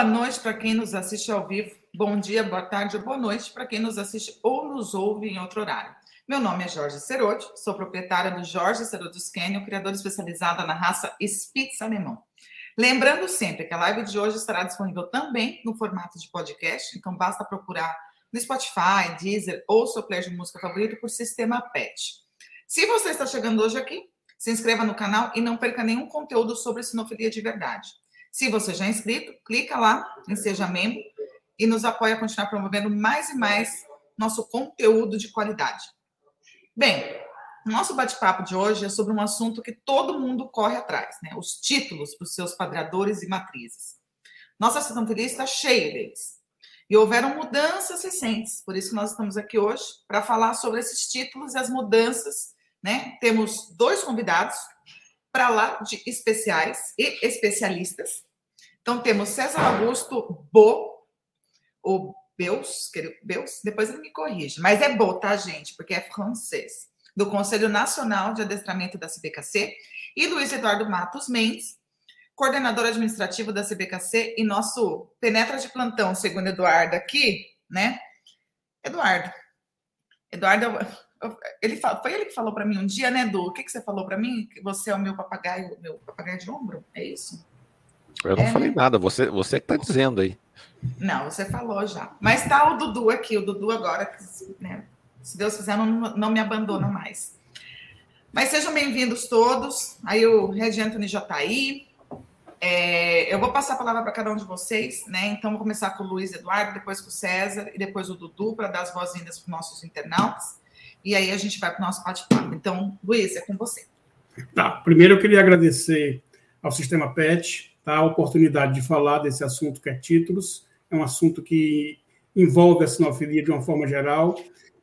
Boa noite para quem nos assiste ao vivo. Bom dia, boa tarde ou boa noite para quem nos assiste ou nos ouve em outro horário. Meu nome é Jorge Cerotti, sou proprietária do Jorge Cerotti Canyon, criador especializada na raça Spitz alemão. Lembrando sempre que a live de hoje estará disponível também no formato de podcast, então basta procurar no Spotify, Deezer ou seu player de música favorito por Sistema PET. Se você está chegando hoje aqui, se inscreva no canal e não perca nenhum conteúdo sobre sinofilia de verdade. Se você já é inscrito, clica lá em Seja Membro e nos apoia a continuar promovendo mais e mais nosso conteúdo de qualidade. Bem, nosso bate-papo de hoje é sobre um assunto que todo mundo corre atrás, né? Os títulos para os seus padreadores e matrizes. Nossa sintofilia está cheia deles. E houveram mudanças recentes, por isso que nós estamos aqui hoje para falar sobre esses títulos e as mudanças, né? Temos dois convidados, para lá de especiais e especialistas. Então, temos César Augusto Bo, ou Beus, Beus, depois ele me corrige, mas é Bo, tá, gente? Porque é francês. Do Conselho Nacional de Adestramento da CBKC, e Luiz Eduardo Matos Mendes, coordenador administrativo da CBKC e nosso penetra de plantão, segundo Eduardo aqui, né? Eduardo. Eduardo ele foi ele que falou para mim um dia, né, Edu? O que, que você falou para mim? Que você é o meu papagaio, meu papagaio de ombro? É isso? Eu não é, falei né? nada, você, você que está dizendo aí. Não, você falou já. Mas tá o Dudu aqui, o Dudu agora, né, se Deus quiser, não, não me abandona mais. Mas sejam bem-vindos todos. Aí o Red Anthony já está aí. É, eu vou passar a palavra para cada um de vocês, né? Então, vou começar com o Luiz Eduardo, depois com o César e depois o Dudu, para dar as boas-vindas para os nossos internautas e aí a gente vai para o nosso bate-papo. Então, Luiz, é com você. Tá, primeiro eu queria agradecer ao Sistema PET tá, a oportunidade de falar desse assunto que é títulos, é um assunto que envolve a sinofilia de uma forma geral,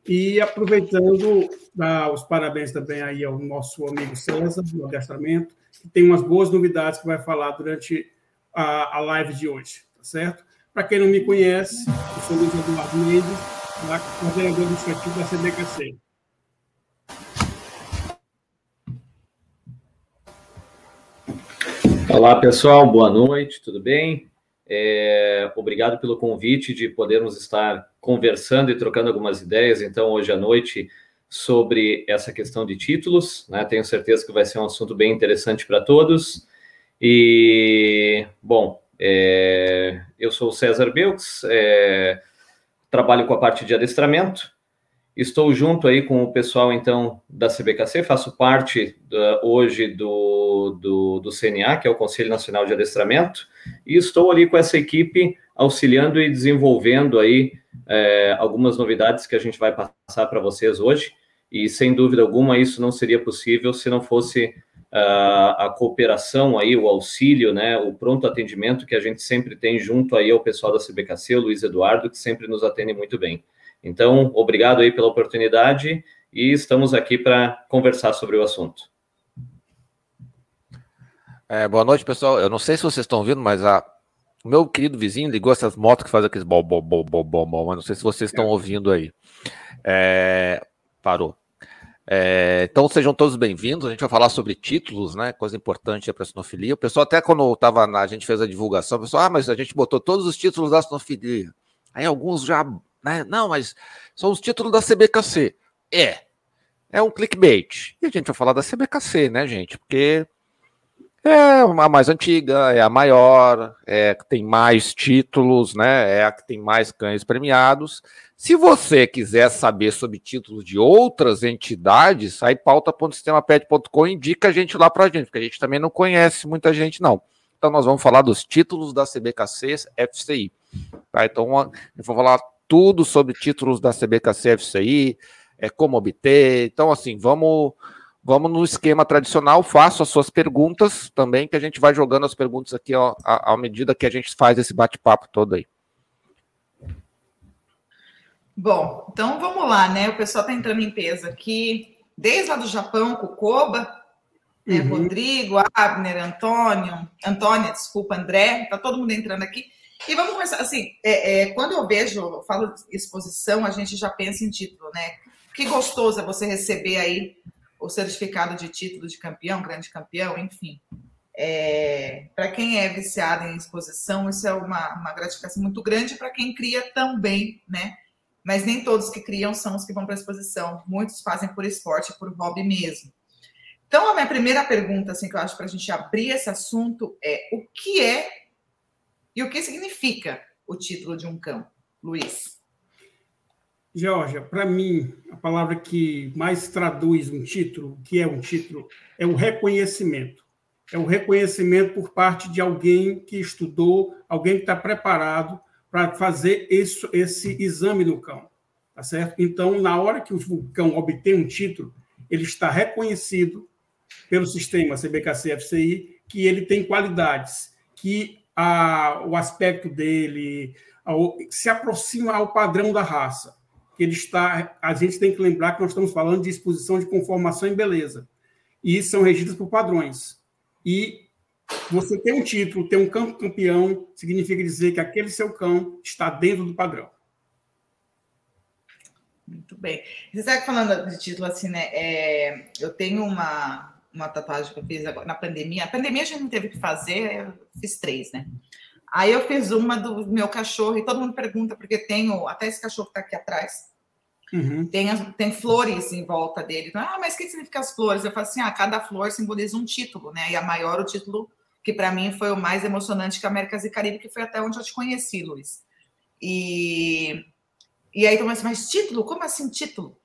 e aproveitando, dar os parabéns também aí ao nosso amigo César, do adestramento, que tem umas boas novidades que vai falar durante a, a live de hoje, tá certo? Para quem não me conhece, eu sou Luiz Eduardo Mendes, coordenador administrativo da CBKC. Olá, pessoal, boa noite, tudo bem? É, obrigado pelo convite de podermos estar conversando e trocando algumas ideias, então, hoje à noite, sobre essa questão de títulos. Né? Tenho certeza que vai ser um assunto bem interessante para todos. E, bom, é, eu sou o César Belks, é, trabalho com a parte de adestramento Estou junto aí com o pessoal, então, da CBKC, faço parte da, hoje do, do, do, CNA, que é o Conselho Nacional de Adestramento, e estou ali com essa equipe auxiliando e desenvolvendo aí é, algumas novidades que a gente vai passar para vocês hoje, e sem dúvida alguma isso não seria possível se não fosse uh, a cooperação aí, o auxílio, né, o pronto atendimento que a gente sempre tem junto aí ao pessoal da CBKC, o Luiz Eduardo, que sempre nos atende muito bem. Então, obrigado aí pela oportunidade e estamos aqui para conversar sobre o assunto. É, boa noite, pessoal. Eu não sei se vocês estão ouvindo, mas a, o meu querido vizinho ligou essas motos que fazem aqueles bom, bom, bom, bom, bom, bom, mas não sei se vocês estão ouvindo aí. É, parou. É, então sejam todos bem-vindos. A gente vai falar sobre títulos, né? Coisa importante para a sinofilia. O pessoal, até quando tava na, a gente fez a divulgação, o pessoal, ah, mas a gente botou todos os títulos da sinofilia. Aí alguns já né? Não, mas são os títulos da CBKC. É. É um clickbait. E a gente vai falar da CBKC, né, gente? Porque é a mais antiga, é a maior, é a que tem mais títulos, né? É a que tem mais cães premiados. Se você quiser saber sobre títulos de outras entidades, aí pauta.sistemapet.com indica a gente lá pra gente, porque a gente também não conhece muita gente, não. Então nós vamos falar dos títulos da CBKC FCI. Tá? Então, gente vai falar tudo sobre títulos da CBKC FCI, é, como obter. Então, assim, vamos, vamos no esquema tradicional. Faço as suas perguntas também, que a gente vai jogando as perguntas aqui ó, à, à medida que a gente faz esse bate-papo todo aí. Bom, então vamos lá, né? O pessoal está entrando em peso aqui, desde lá do Japão, Cucoba, né? uhum. Rodrigo, Abner, Antônio, Antônia, desculpa, André, tá todo mundo entrando aqui. E vamos começar, assim, é, é, quando eu vejo, eu falo exposição, a gente já pensa em título, né? Que gostoso é você receber aí o certificado de título de campeão, grande campeão, enfim. É, para quem é viciado em exposição, isso é uma, uma gratificação muito grande para quem cria também, né? Mas nem todos que criam são os que vão para a exposição. Muitos fazem por esporte, por hobby mesmo. Então, a minha primeira pergunta, assim, que eu acho para a gente abrir esse assunto é o que é e o que significa o título de um cão, Luiz? Georgia, para mim, a palavra que mais traduz um título, o que é um título, é o reconhecimento é o reconhecimento por parte de alguém que estudou, alguém que está preparado para fazer isso, esse exame no cão, tá certo? Então, na hora que o cão obtém um título, ele está reconhecido pelo sistema CBKC-FCI que ele tem qualidades, que a, o aspecto dele a, se aproxima ao padrão da raça. Que ele está, a gente tem que lembrar que nós estamos falando de exposição de conformação e beleza, e são regidas por padrões. E você ter um título, ter um campeão, significa dizer que aquele seu cão está dentro do padrão. Muito bem. Você sabe falando de título assim, né? É, eu tenho uma, uma tatuagem que eu fiz agora, na pandemia. A pandemia a gente não teve que fazer, eu fiz três, né? Aí eu fiz uma do meu cachorro e todo mundo pergunta, porque tenho até esse cachorro que está aqui atrás. Uhum. Tem, tem flores em volta dele. Então, ah, mas o que significa as flores? Eu falo assim: ah, cada flor simboliza um título, né? E a maior, o título que para mim foi o mais emocionante que a Américas e Caribe, que foi até onde eu te conheci, Luiz. E, e aí, então, mas título? Como assim título?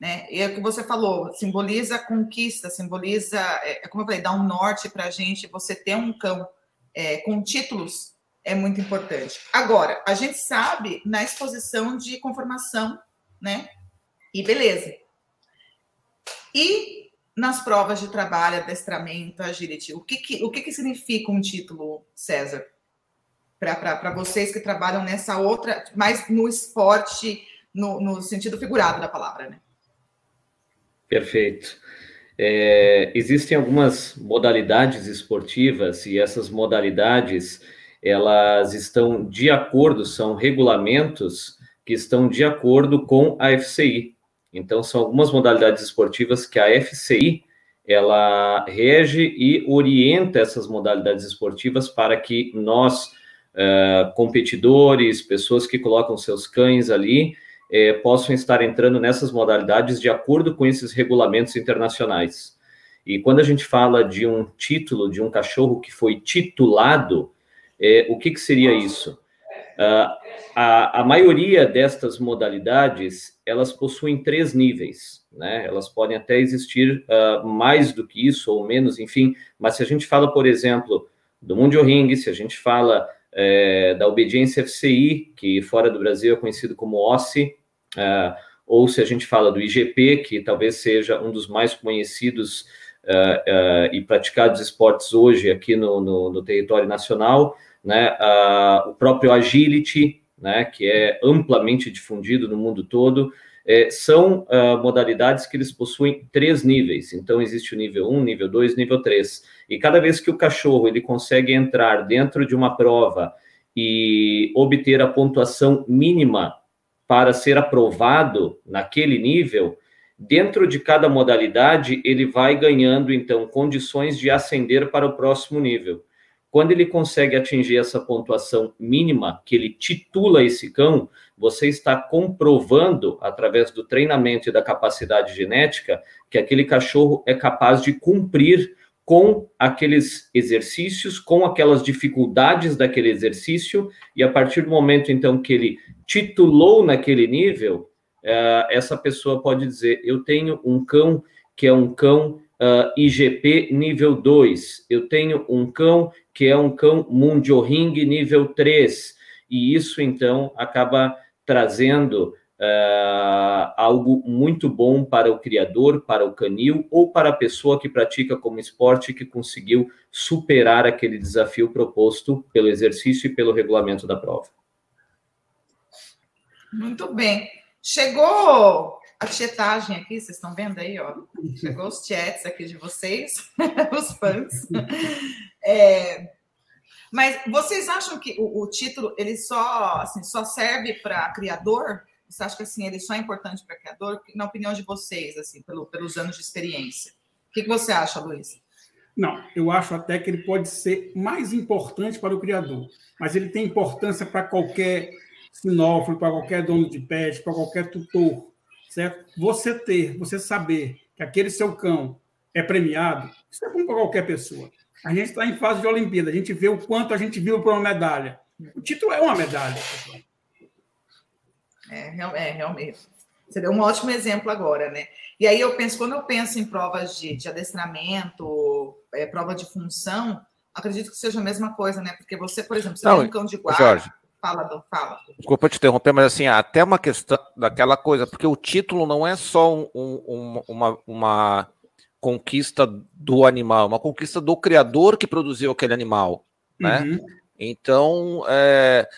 Né? E é o que você falou, simboliza conquista, simboliza, é, é como eu falei, dá um norte para a gente. Você ter um cão é, com títulos é muito importante. Agora, a gente sabe na exposição de conformação né? E beleza. E nas provas de trabalho, adestramento, agility, o que, que, o que, que significa um título, César? Para vocês que trabalham nessa outra, mais no esporte, no, no sentido figurado da palavra, né? Perfeito. É, existem algumas modalidades esportivas e essas modalidades elas estão de acordo, são regulamentos que estão de acordo com a FCI. Então, são algumas modalidades esportivas que a FCI ela rege e orienta essas modalidades esportivas para que nós, uh, competidores, pessoas que colocam seus cães ali, eh, possam estar entrando nessas modalidades de acordo com esses regulamentos internacionais. E quando a gente fala de um título de um cachorro que foi titulado, eh, o que, que seria isso? Uh, a, a maioria destas modalidades, elas possuem três níveis, né? Elas podem até existir uh, mais do que isso ou menos, enfim. Mas se a gente fala, por exemplo, do Mundial Ring, se a gente fala é, da obediência FCI, que fora do Brasil é conhecido como OSCE, uh, ou se a gente fala do IGP, que talvez seja um dos mais conhecidos uh, e praticados esportes hoje aqui no, no, no território nacional, né? o próprio Agility, né, que é amplamente difundido no mundo todo, é, são uh, modalidades que eles possuem três níveis. Então, existe o nível 1, nível 2, nível 3. E cada vez que o cachorro ele consegue entrar dentro de uma prova e obter a pontuação mínima para ser aprovado naquele nível, dentro de cada modalidade, ele vai ganhando, então, condições de ascender para o próximo nível. Quando ele consegue atingir essa pontuação mínima, que ele titula esse cão, você está comprovando, através do treinamento e da capacidade genética, que aquele cachorro é capaz de cumprir com aqueles exercícios, com aquelas dificuldades daquele exercício, e a partir do momento, então, que ele titulou naquele nível, eh, essa pessoa pode dizer: Eu tenho um cão que é um cão uh, IGP nível 2. Eu tenho um cão que é um cão Ring nível 3. E isso, então, acaba trazendo uh, algo muito bom para o criador, para o canil ou para a pessoa que pratica como esporte que conseguiu superar aquele desafio proposto pelo exercício e pelo regulamento da prova. Muito bem. Chegou a chatagem aqui, vocês estão vendo aí, ó. Chegou os chats aqui de vocês, os fãs. É, mas vocês acham que o, o, título ele só, assim, só serve para criador? Você acha que assim ele só é importante para criador? Na opinião de vocês, assim, pelo, pelos anos de experiência, o que, que você acha, Luiz? Não, eu acho até que ele pode ser mais importante para o criador, mas ele tem importância para qualquer sinófilo, para qualquer dono de pet, para qualquer tutor, certo? Você ter, você saber que aquele seu cão é premiado, isso é bom para qualquer pessoa. A gente está em fase de Olimpíada, a gente vê o quanto a gente viu para uma medalha. O título é uma medalha. É, é, realmente. Você deu um ótimo exemplo agora, né? E aí eu penso, quando eu penso em provas de, de adestramento, é, prova de função, acredito que seja a mesma coisa, né? Porque você, por exemplo, você Não, tem um cão de guarda. Jorge, fala, Dom, fala. Desculpa te interromper, mas assim, até uma questão daquela coisa, porque o título não é só um, um, uma, uma conquista do animal, uma conquista do criador que produziu aquele animal, né? Uhum. Então, é,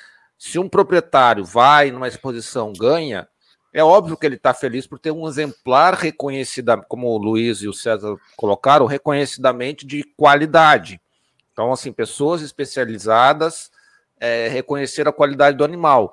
se um proprietário vai numa exposição ganha, é óbvio que ele está feliz por ter um exemplar reconhecido, como o Luiz e o César colocaram, reconhecidamente de qualidade. Então, assim, pessoas especializadas é, reconheceram a qualidade do animal.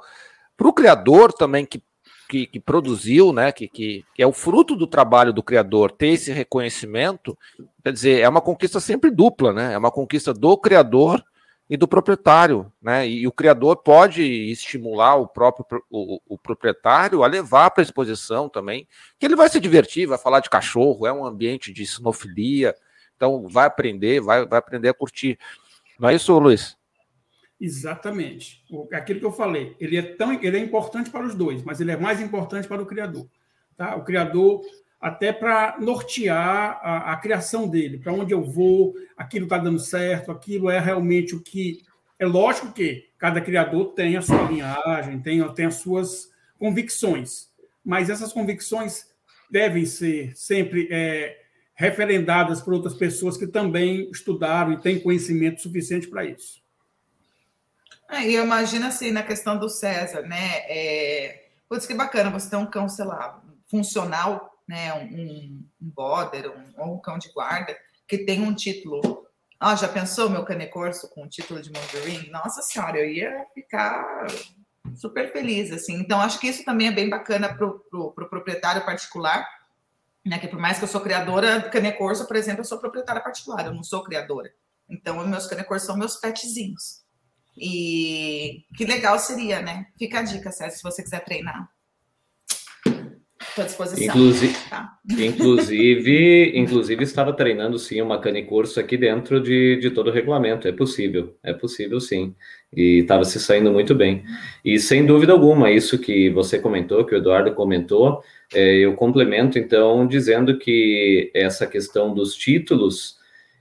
Para o criador também, que que, que produziu, né, que, que, que, é o fruto do trabalho do criador, ter esse reconhecimento, quer dizer, é uma conquista sempre dupla, né? É uma conquista do criador e do proprietário, né? E, o criador pode estimular o próprio o, o proprietário a levar para a exposição também, que ele vai se divertir, vai falar de cachorro, é um ambiente de sinofilia, então vai aprender, vai, vai aprender a curtir. Não é isso, Luiz? Exatamente. Aquilo que eu falei, ele é tão, ele é importante para os dois, mas ele é mais importante para o criador. Tá? O criador, até para nortear a, a, criação dele, para onde eu vou, aquilo está dando certo, aquilo é realmente o que. É lógico que cada criador tem a sua linhagem, tem, tem as suas convicções, mas essas convicções devem ser sempre é, referendadas por outras pessoas que também estudaram e têm conhecimento suficiente para isso. É, e eu imagino assim, na questão do César, né? É, putz, que bacana você ter um cão, sei lá, funcional, né? Um, um border, um, ou um cão de guarda, que tem um título. Ah, já pensou meu canecorso com o título de Mandarin? Nossa senhora, eu ia ficar super feliz, assim. Então, acho que isso também é bem bacana para o pro, pro proprietário particular, né? Que por mais que eu sou criadora do canecorso, por exemplo, eu sou proprietária particular, eu não sou criadora. Então, meus canecorsos são meus petzinhos. E que legal seria, né? Fica a dica, César, se você quiser treinar. À disposição. Inclusive, tá? inclusive, inclusive, estava treinando sim uma cane curso aqui dentro de, de todo o regulamento. É possível, é possível sim. E estava se saindo muito bem. E sem dúvida alguma, isso que você comentou, que o Eduardo comentou, é, eu complemento então dizendo que essa questão dos títulos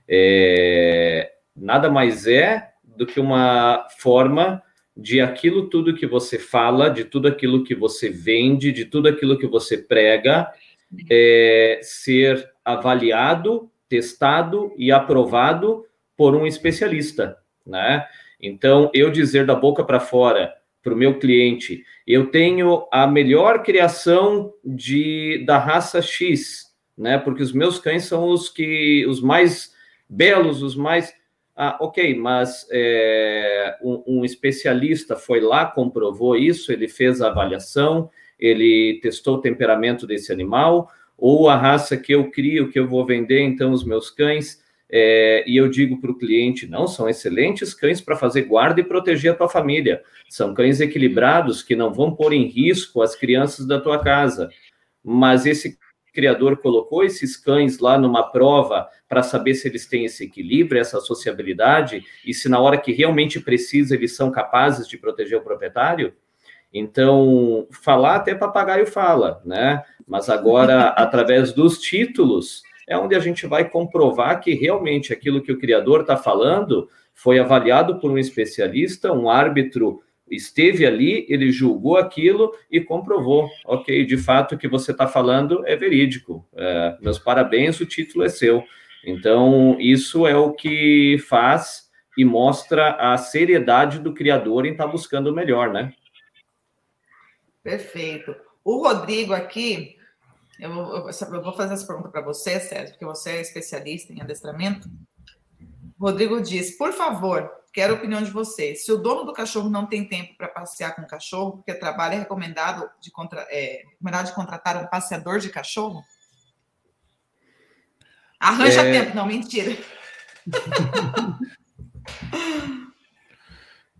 é, nada mais é do que uma forma de aquilo tudo que você fala, de tudo aquilo que você vende, de tudo aquilo que você prega, é, ser avaliado, testado e aprovado por um especialista, né? Então, eu dizer da boca para fora para o meu cliente, eu tenho a melhor criação de da raça X, né? Porque os meus cães são os que os mais belos, os mais ah, ok, mas é, um, um, especialista foi lá, comprovou isso, ele fez a avaliação, ele testou o temperamento desse animal, ou a raça que eu crio, que eu vou vender, então, os meus cães, é, e eu digo para o cliente: não, são excelentes cães para fazer guarda e proteger a tua família. São cães equilibrados que não vão pôr em risco as crianças da tua casa. Mas esse criador colocou esses cães lá numa prova para saber se eles têm esse equilíbrio, essa sociabilidade, e se na hora que realmente precisa eles são capazes de proteger o proprietário. Então, falar até papagaio fala, né? Mas agora, através dos títulos, é onde a gente vai comprovar que realmente aquilo que o criador está falando foi avaliado por um especialista, um árbitro esteve ali, ele julgou aquilo e comprovou, ok, de fato o que você está falando é verídico. É, meus parabéns, o título é seu. Então, isso é o que faz e mostra a seriedade do criador em estar tá buscando o melhor, né? Perfeito. O Rodrigo aqui, eu vou, eu vou fazer essa pergunta para você, Sérgio, porque você é especialista em adestramento. Rodrigo diz: por favor, quero a opinião de vocês. Se o dono do cachorro não tem tempo para passear com o cachorro, porque trabalho é recomendado de, contra, é, recomendado de contratar um passeador de cachorro? Arranja é... tempo, não, mentira.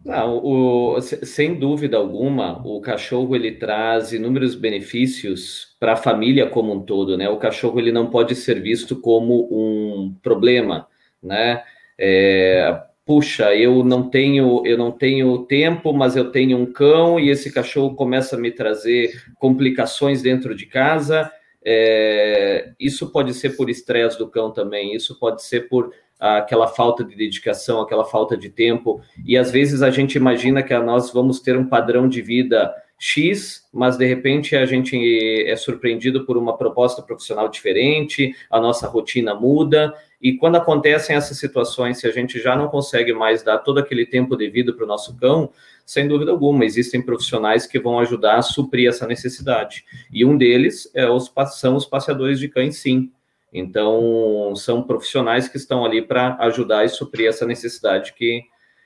Não, o, sem dúvida alguma, o cachorro ele traz inúmeros benefícios para a família como um todo, né? O cachorro ele não pode ser visto como um problema, né? É, puxa, eu não tenho, eu não tenho tempo, mas eu tenho um cão e esse cachorro começa a me trazer complicações dentro de casa. É, isso pode ser por estresse do cão também, isso pode ser por aquela falta de dedicação, aquela falta de tempo, e às vezes a gente imagina que nós vamos ter um padrão de vida X, mas de repente a gente é surpreendido por uma proposta profissional diferente, a nossa rotina muda, e quando acontecem essas situações, se a gente já não consegue mais dar todo aquele tempo devido para o nosso cão, sem dúvida alguma, existem profissionais que vão ajudar a suprir essa necessidade. E um deles é os, são os passeadores de cães, sim. Então, são profissionais que estão ali para ajudar e suprir essa necessidade que,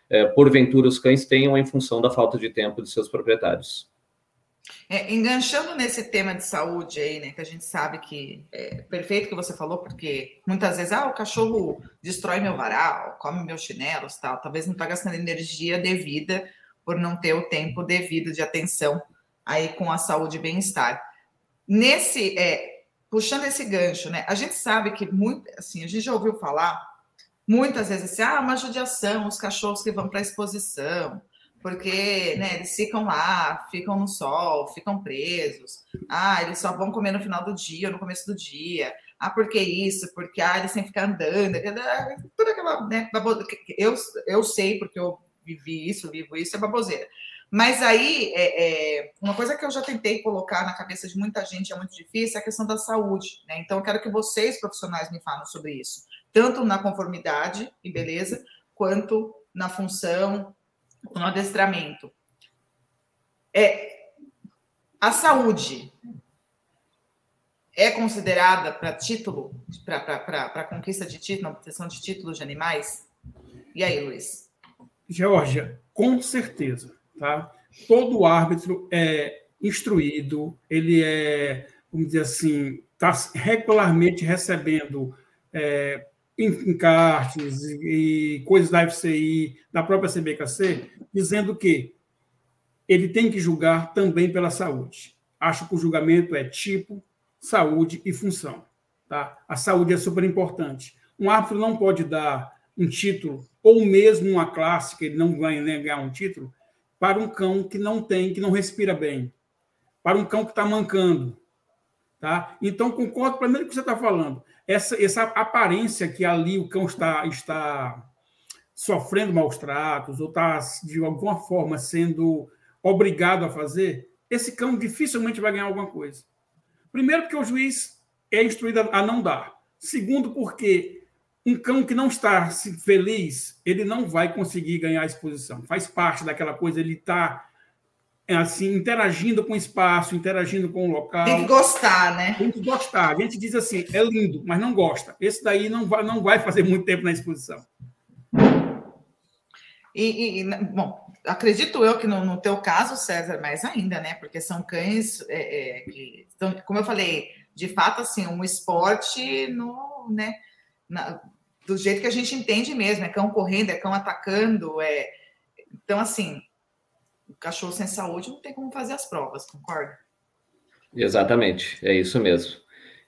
é, porventura, os cães tenham em função da falta de tempo de seus proprietários. É, enganchando nesse tema de saúde aí, né, que a gente sabe que é perfeito que você falou, porque muitas vezes, ah, o cachorro destrói meu varal, come meus chinelos, tal, talvez não está gastando energia devida por não ter o tempo devido de atenção aí com a saúde e bem-estar. Nesse, é, puxando esse gancho, né? A gente sabe que muito, assim, a gente já ouviu falar muitas vezes assim, ah, uma judiação, os cachorros que vão para a exposição, porque né, eles ficam lá, ficam no sol, ficam presos. Ah, eles só vão comer no final do dia no começo do dia. Ah, por que isso? Porque ah, eles têm que ficar andando. Toda aquela, né, eu, eu sei, porque eu vivi isso, vivo isso, é baboseira. Mas aí, é, é, uma coisa que eu já tentei colocar na cabeça de muita gente é muito difícil é a questão da saúde. Né? Então, eu quero que vocês, profissionais, me falem sobre isso, tanto na conformidade e beleza, quanto na função, no adestramento. É, a saúde é considerada para título, para conquista de título, obtenção de títulos de animais? E aí, Luiz? Georgia, com certeza. Tá? Todo árbitro é instruído, ele é, vamos dizer assim, está regularmente recebendo é, encartes e, coisas da FCI, da própria CBKC, dizendo que ele tem que julgar também pela saúde. Acho que o julgamento é tipo, saúde e função. Tá? A saúde é super importante. Um árbitro não pode dar um título, ou mesmo uma classe, que ele não vai negar um título, para um cão que não tem, que não respira bem, para um cão que está mancando. Tá? Então, concordo plenamente com o que você está falando. Essa, essa aparência que ali o cão está, está sofrendo maus tratos, ou está, de alguma forma, sendo obrigado a fazer, esse cão dificilmente vai ganhar alguma coisa. Primeiro, porque o juiz é instruído a não dar. Segundo, porque um cão que não está feliz, ele não vai conseguir ganhar a exposição. Faz parte daquela coisa, ele está assim, interagindo com o espaço, interagindo com o local. Tem que gostar, né? Tem que gostar. A gente diz assim, é lindo, mas não gosta. Esse daí não vai, não vai fazer muito tempo na exposição. E, e bom, acredito eu que no, no, teu caso, César, mais ainda, né? Porque são cães é, é, que, então, como eu falei, de fato, assim, um esporte no, né? Na, do jeito que a gente entende mesmo, é cão correndo, é cão atacando, é então assim, o cachorro sem saúde não tem como fazer as provas, concorda? Exatamente, é isso mesmo.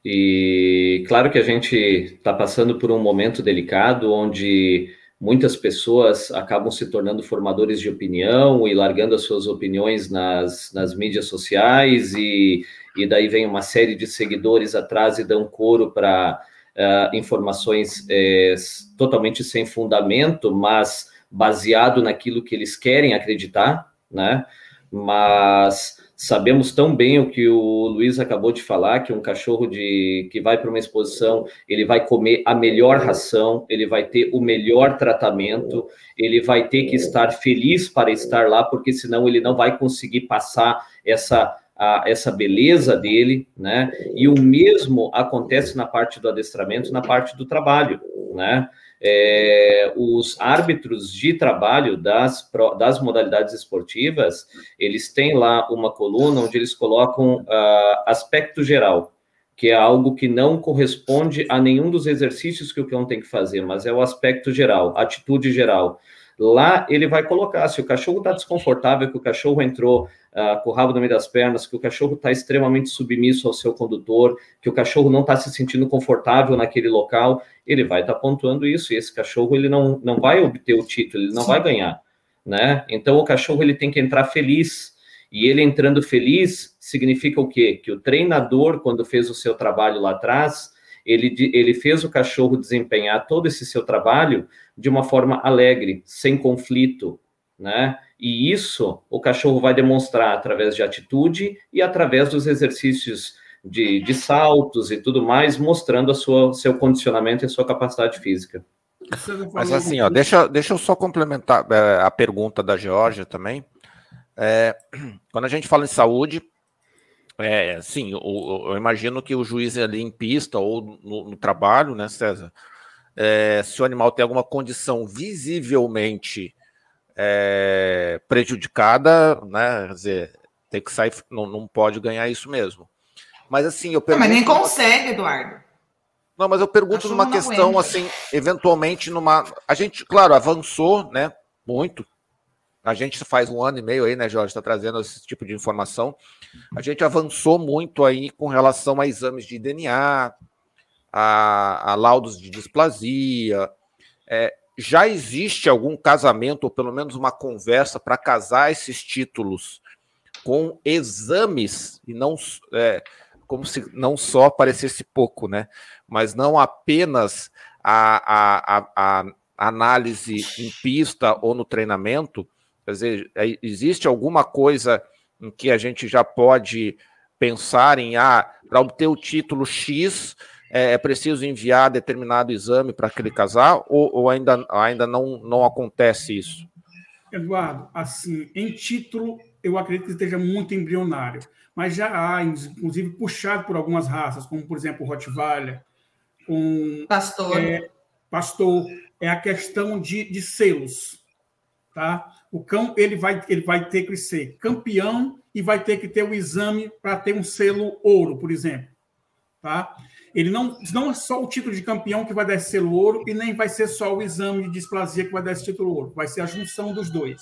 E claro que a gente está passando por um momento delicado onde muitas pessoas acabam se tornando formadores de opinião e largando as suas opiniões nas, nas mídias sociais, e, e daí vem uma série de seguidores atrás e dão coro para uh, informações é, totalmente sem fundamento, mas baseado naquilo que eles querem acreditar, né? Mas sabemos tão bem o que o Luiz acabou de falar, que um cachorro de que vai para uma exposição, ele vai comer a melhor ração, ele vai ter o melhor tratamento, ele vai ter que estar feliz para estar lá, porque senão ele não vai conseguir passar essa a, essa beleza dele, né? E o mesmo acontece na parte do adestramento, na parte do trabalho, né? É, os árbitros de trabalho das, das modalidades esportivas, eles têm lá uma coluna onde eles colocam uh, aspecto geral. que é algo que não corresponde a nenhum dos exercícios que o cão tem que fazer, mas é o aspecto geral, atitude geral. Lá ele vai colocar, se o cachorro está desconfortável, que o cachorro entrou uh, com o rabo no meio das pernas, que o cachorro está extremamente submisso ao seu condutor, que o cachorro não está se sentindo confortável naquele local, ele vai estar tá pontuando isso, e esse cachorro ele não, não vai obter o título, ele não Sim. vai ganhar, né? Então o cachorro ele tem que entrar feliz, e ele entrando feliz significa o quê? Que o treinador, quando fez o seu trabalho lá atrás, ele, ele fez o cachorro desempenhar todo esse seu trabalho de uma forma alegre, sem conflito, né? E isso o cachorro vai demonstrar através de atitude e através dos exercícios de, de saltos e tudo mais, mostrando a sua, seu condicionamento e a sua capacidade física. Mas assim, ó, deixa, deixa eu só complementar é, a pergunta da Georgia também. É, quando a gente fala em saúde, é, sim, eu, eu, imagino que o juiz ali em pista ou no, no trabalho, né, César? É, se o animal tem alguma condição visivelmente é, prejudicada, né? Quer dizer, tem que sair, não, não pode ganhar isso mesmo. Mas assim, eu pergunto. Não, mas nem consegue, Eduardo. Não, mas eu pergunto numa questão assim, eventualmente numa. A gente, claro, avançou, né? Muito a gente faz um ano e meio aí, né, Jorge, está trazendo esse tipo de informação. A gente avançou muito aí com relação a exames de DNA, a, a laudos de displasia. É, já existe algum casamento, ou pelo menos uma conversa, para casar esses títulos com exames, e não é, como se não só parecesse pouco, né? Mas não apenas a, a, a, a análise em pista ou no treinamento, Quer dizer, é, existe alguma coisa em que a gente já pode pensar em, ah, para obter o título X, é, é preciso enviar determinado exame para aquele casal, ou, ou, ainda, ainda não, não acontece isso? Eduardo, assim, em título, eu acredito que esteja muito embrionário, mas já há, inclusive, puxado por algumas raças, como, por exemplo, o Rottweiler, com... Pastor. É, pastor, é a questão de, de selos, tá? O cão ele vai, ele vai ter que ser campeão e vai ter que ter o exame para ter um selo ouro, por exemplo. Tá? Ele não, não é só o título de campeão que vai dar esse selo ouro e nem vai ser só o exame de displasia que vai dar esse título ouro. Vai ser a junção dos dois.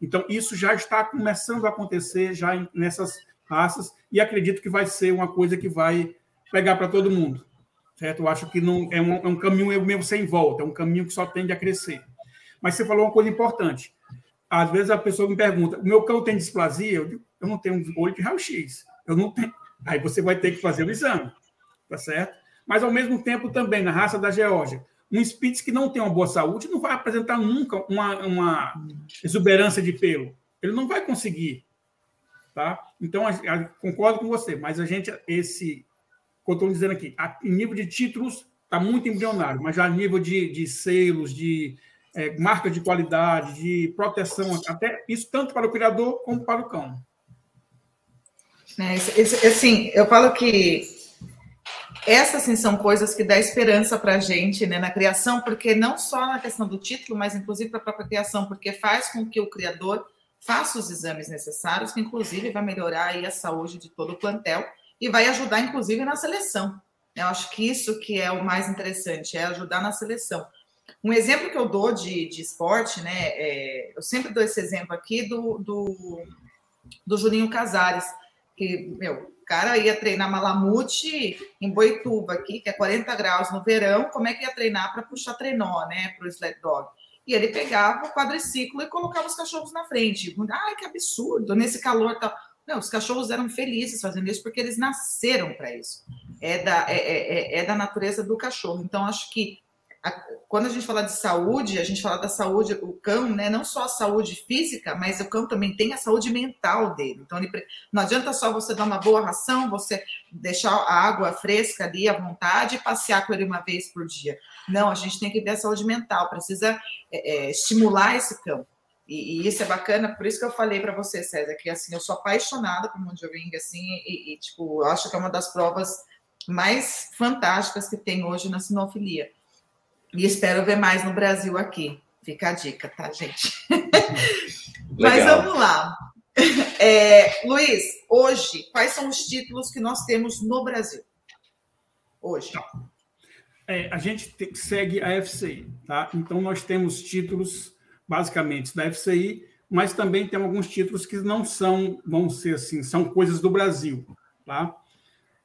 Então, isso já está começando a acontecer já nessas raças e acredito que vai ser uma coisa que vai pegar para todo mundo. Certo? Eu acho que não é um, é um caminho meio sem volta, é um caminho que só tende a crescer. Mas você falou uma coisa importante às vezes a pessoa me pergunta: o meu cão tem displasia? Eu digo: eu não tenho olho de raio-x. Eu não tenho. Aí você vai ter que fazer o exame, tá certo? Mas ao mesmo tempo também na raça da Geórgia, um Spitz que não tem uma boa saúde não vai apresentar nunca uma, uma exuberância de pelo. Ele não vai conseguir, tá? Então a, a, concordo com você, mas a gente esse, como estou dizendo aqui, a, em nível de títulos está muito embrionário, mas já a nível de, de selos, de é, marca de qualidade, de proteção, até isso tanto para o criador como para o cão. É, assim, eu falo que essas assim, são coisas que dá esperança para a gente né, na criação, porque não só na questão do título, mas inclusive para a própria criação, porque faz com que o criador faça os exames necessários, que inclusive vai melhorar a saúde de todo o plantel e vai ajudar inclusive na seleção. Eu acho que isso que é o mais interessante, é ajudar na seleção. Um exemplo que eu dou de, de esporte, né? É, eu sempre dou esse exemplo aqui do, do, do Juninho Casares, que, meu, cara ia treinar malamute em Boituva aqui, que é 40 graus no verão, como é que ia treinar para puxar trenó, né? Para o sled dog. E ele pegava o quadriciclo e colocava os cachorros na frente. Ai, que absurdo, nesse calor tal. Não, os cachorros eram felizes fazendo isso porque eles nasceram para isso. É da, é, é, é, da natureza do cachorro. Então, acho que a, quando a gente fala de saúde, a gente fala da saúde, o cão, né, não só a saúde física, mas o cão também tem a saúde mental dele. Então, ele, não adianta só você dar uma boa ração, você deixar a água fresca ali à vontade e passear com ele uma vez por dia. Não, a gente tem que ver a saúde mental, precisa é, é, estimular esse cão. E, e, isso é bacana, por isso que eu falei para você, César, que assim, eu sou apaixonada por Mondioring, assim, e, e, tipo, eu acho que é uma das provas mais fantásticas que tem hoje na sinofilia e espero ver mais no Brasil aqui. Fica a dica, tá, gente? Mas vamos lá. É, Luiz, hoje, quais são os títulos que nós temos no Brasil? hoje? Tá. É, a gente te, segue a FCI, tá? Então nós temos títulos basicamente da FCI, mas também tem alguns títulos que não são, vamos ser assim, são coisas do Brasil, tá?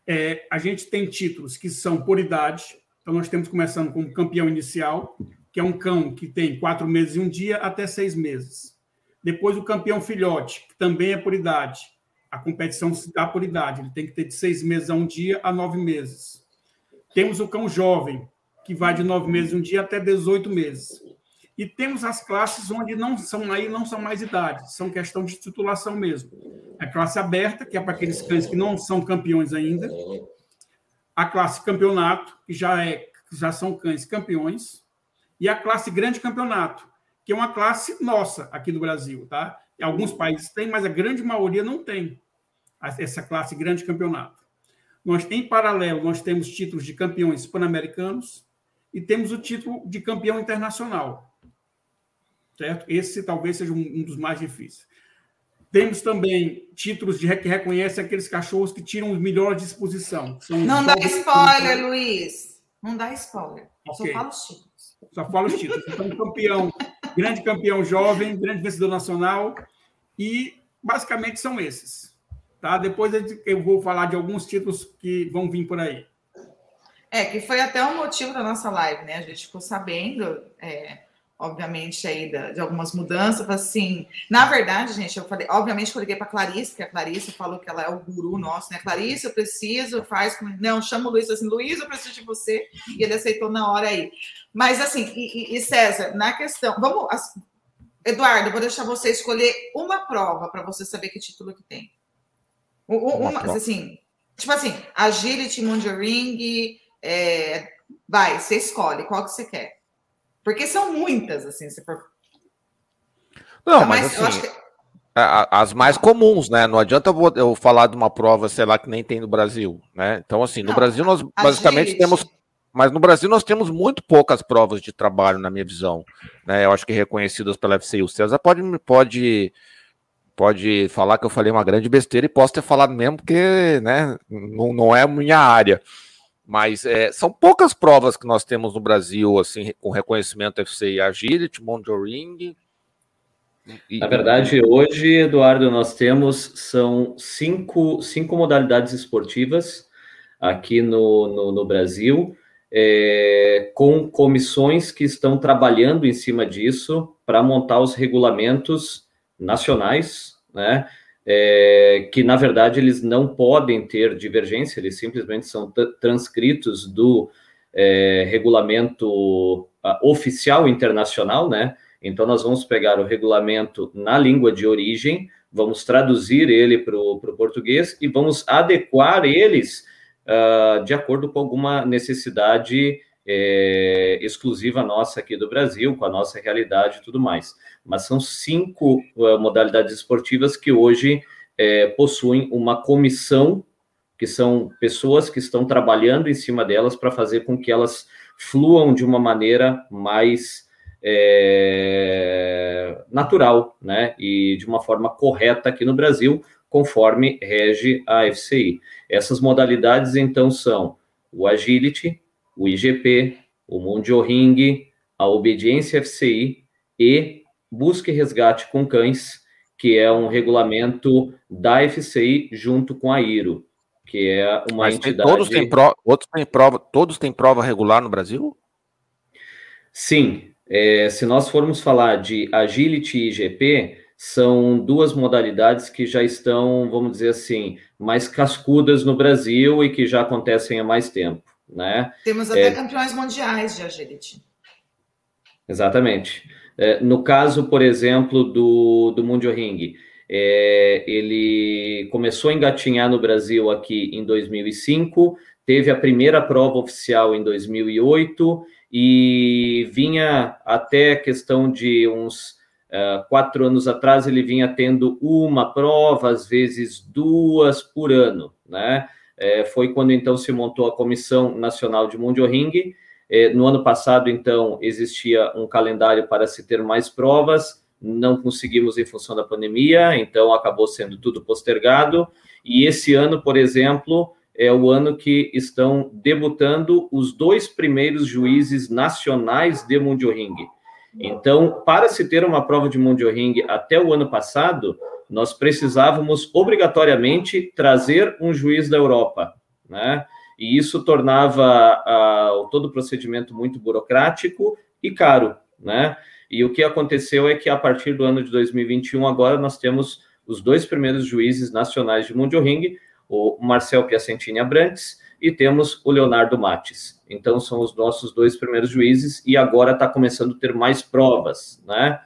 É, a gente tem títulos que são por idade, então nós temos começando com o campeão inicial, que é um cão que tem quatro meses e um dia até seis meses. Depois o campeão filhote, que também é por idade. A competição se dá por idade, ele tem que ter de seis meses a um dia a nove meses. Temos o cão jovem, que vai de nove meses um dia até 18 meses. E temos as classes onde não são aí não são mais idades, são questão de titulação mesmo. A classe aberta, que é para aqueles cães que não são campeões ainda. A classe campeonato, que já é já são cães campeões, e a classe grande campeonato, que é uma classe nossa aqui do Brasil, tá? Alguns países têm, mas a grande maioria não tem essa classe grande campeonato. Nós, em paralelo, nós temos títulos de campeões pan-americanos e temos o título de campeão internacional. Certo? Esse talvez seja um dos mais difíceis. Temos também títulos de, que reconhecem aqueles cachorros que tiram os melhores de exposição. Não dá spoiler, Luiz. Não dá spoiler. Okay. Só fala os títulos. Só fala os títulos. Então, campeão, grande campeão jovem, grande vencedor nacional. E basicamente são esses. Tá? Depois eu vou falar de alguns títulos que vão vir por aí. É, que foi até o motivo da nossa live, né? A gente ficou sabendo, é, obviamente, aí da, de algumas mudanças, assim. Na verdade, gente, eu falei, obviamente, eu liguei para Clarice, que a Clarice falou que ela é o guru nosso, né? Clarice, eu preciso, faz. Não, chama o Luiz assim, Luiz, eu preciso de você. E ele aceitou na hora aí. Mas, assim, e, e César, na questão. Vamos. Eduardo, eu vou deixar você escolher uma prova para você saber que título que tem. Uma, assim, tipo assim, Agility, Mundial é, vai, você escolhe qual que você quer. Porque são muitas, assim, se for. Não, tá mas assim, que... as mais comuns, né? Não adianta eu, eu, falar de uma prova, sei lá, que nem tem no Brasil, né? Então, assim, no Não, Brasil nós basicamente agility. temos. Mas no Brasil nós temos muito poucas provas de trabalho, na minha visão. Né? Eu acho que reconhecidas pela FCI. O César pode, pode pode falar que eu falei uma grande besteira e posso ter falado mesmo, porque né, não, não é a minha área. Mas é, são poucas provas que nós temos no Brasil, assim, com reconhecimento FCI Agility, Monitoring. E... Na verdade, hoje, Eduardo, nós temos são cinco, cinco modalidades esportivas aqui no, no, no Brasil, é, com comissões que estão trabalhando em cima disso para montar os regulamentos nacionais, né? É, que na verdade eles não podem ter divergência, eles simplesmente são transcritos do é, regulamento uh, oficial internacional, né? Então nós vamos pegar o regulamento na língua de origem, vamos traduzir ele para o português e vamos adequar eles uh, de acordo com alguma necessidade é, exclusiva nossa aqui do Brasil, com a nossa realidade e tudo mais. Mas são cinco uh, modalidades esportivas que hoje é, possuem uma comissão, que são pessoas que estão trabalhando em cima delas para fazer com que elas fluam de uma maneira mais é, natural, né? E de uma forma correta aqui no Brasil, conforme rege a FCI. Essas modalidades, então, são o Agility, o IGP, o Mundio Ring, a Obediência FCI e Busca e Resgate com Cães, que é um regulamento da FCI junto com a IRO, que é uma Mas entidade... Todos têm, prova, outros têm prova, todos têm prova regular no Brasil? Sim. É, se nós formos falar de Agility e IGP, são duas modalidades que já estão, vamos dizer assim, mais cascudas no Brasil e que já acontecem há mais tempo. Né? Temos até é, campeões mundiais de agility. Exatamente. É, no caso, por exemplo, do, do Mundio Ring, é, ele começou a engatinhar no Brasil aqui em 2005, teve a primeira prova oficial em 2008 e vinha até questão de uns uh, quatro anos atrás, ele vinha tendo uma prova, às vezes duas por ano, né? é, foi quando então se montou a Comissão Nacional de Mundial Ring. É, no ano passado, então, existia um calendário para se ter mais provas, não conseguimos em função da pandemia, então acabou sendo tudo postergado. E esse ano, por exemplo, é o ano que estão debutando os dois primeiros juízes nacionais de Mundial Ring. Então, para se ter uma prova de Mundial Ring até o ano passado, nós precisávamos obrigatoriamente trazer um juiz da Europa, né? E isso tornava uh, todo o procedimento muito burocrático e caro, né? E o que aconteceu é que a partir do ano de 2021 agora nós temos os dois primeiros juízes nacionais de Mundial Ring, o Marcel Piacentini Abrantes e temos o Leonardo Mates. Então são os nossos dois primeiros juízes e agora está começando a ter mais provas, né?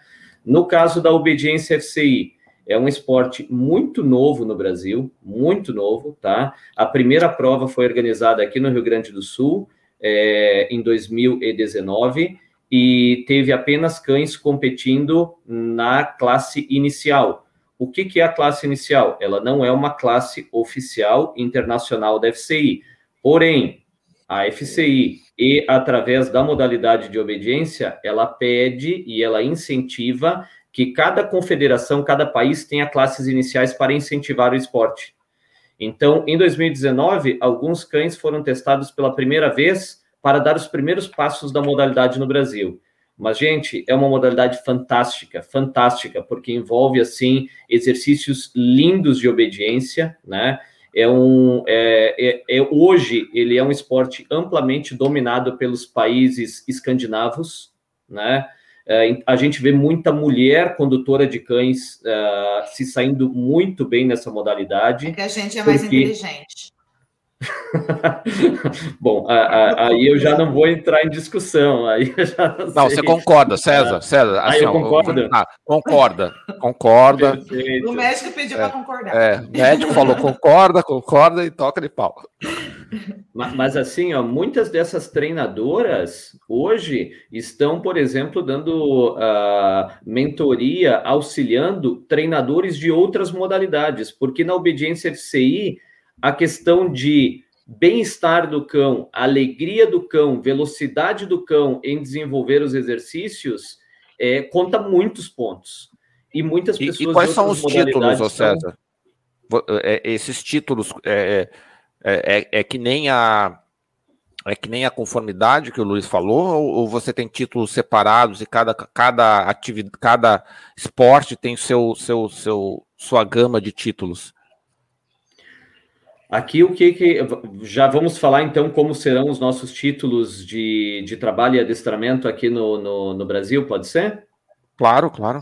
No caso da obediência FCI, é um esporte muito novo no Brasil, muito novo, tá? A primeira prova foi organizada aqui no Rio Grande do Sul é, em 2019 e teve apenas cães competindo na classe inicial. O que, que é a classe inicial? Ela não é uma classe oficial internacional da FCI. Porém, a FCI, e através da modalidade de obediência, ela pede e ela incentiva que cada confederação, cada país tenha classes iniciais para incentivar o esporte. Então, em 2019, alguns cães foram testados pela primeira vez para dar os primeiros passos da modalidade no Brasil. Mas, gente, é uma modalidade fantástica, fantástica, porque envolve, assim, exercícios lindos de obediência, né? É um, é, é, é, hoje, ele é um esporte amplamente dominado pelos países escandinavos, né? É, a gente vê muita mulher condutora de cães uh, se saindo muito bem nessa modalidade. É que a gente é mais porque... inteligente. Bom, aí eu já não vou entrar em discussão. Aí não, não você concorda, César? César, assim, eu concordo. Ah, concorda, concorda. Perfeito. O médico pediu é, para concordar. É, o médico falou concorda, concorda e toca de pau. Mas, mas, assim, ó, muitas dessas treinadoras hoje estão, por exemplo, dando uh, mentoria, auxiliando treinadores de outras modalidades, porque na obediência FCI a questão de bem-estar do cão, alegria do cão, velocidade do cão em desenvolver os exercícios, é, conta muitos pontos. E muitas pessoas. E, e quais são os títulos, ô César? É, esses títulos é, é, é, é, que nem a. É que nem a conformidade que o Luiz falou, ou, ou você tem títulos separados e cada, cada atividade, cada esporte tem seu, seu, seu, sua gama de títulos? Aqui o que, que já vamos falar então como serão os nossos títulos de, de trabalho e adestramento aqui no, no, no Brasil, pode ser? Claro, claro.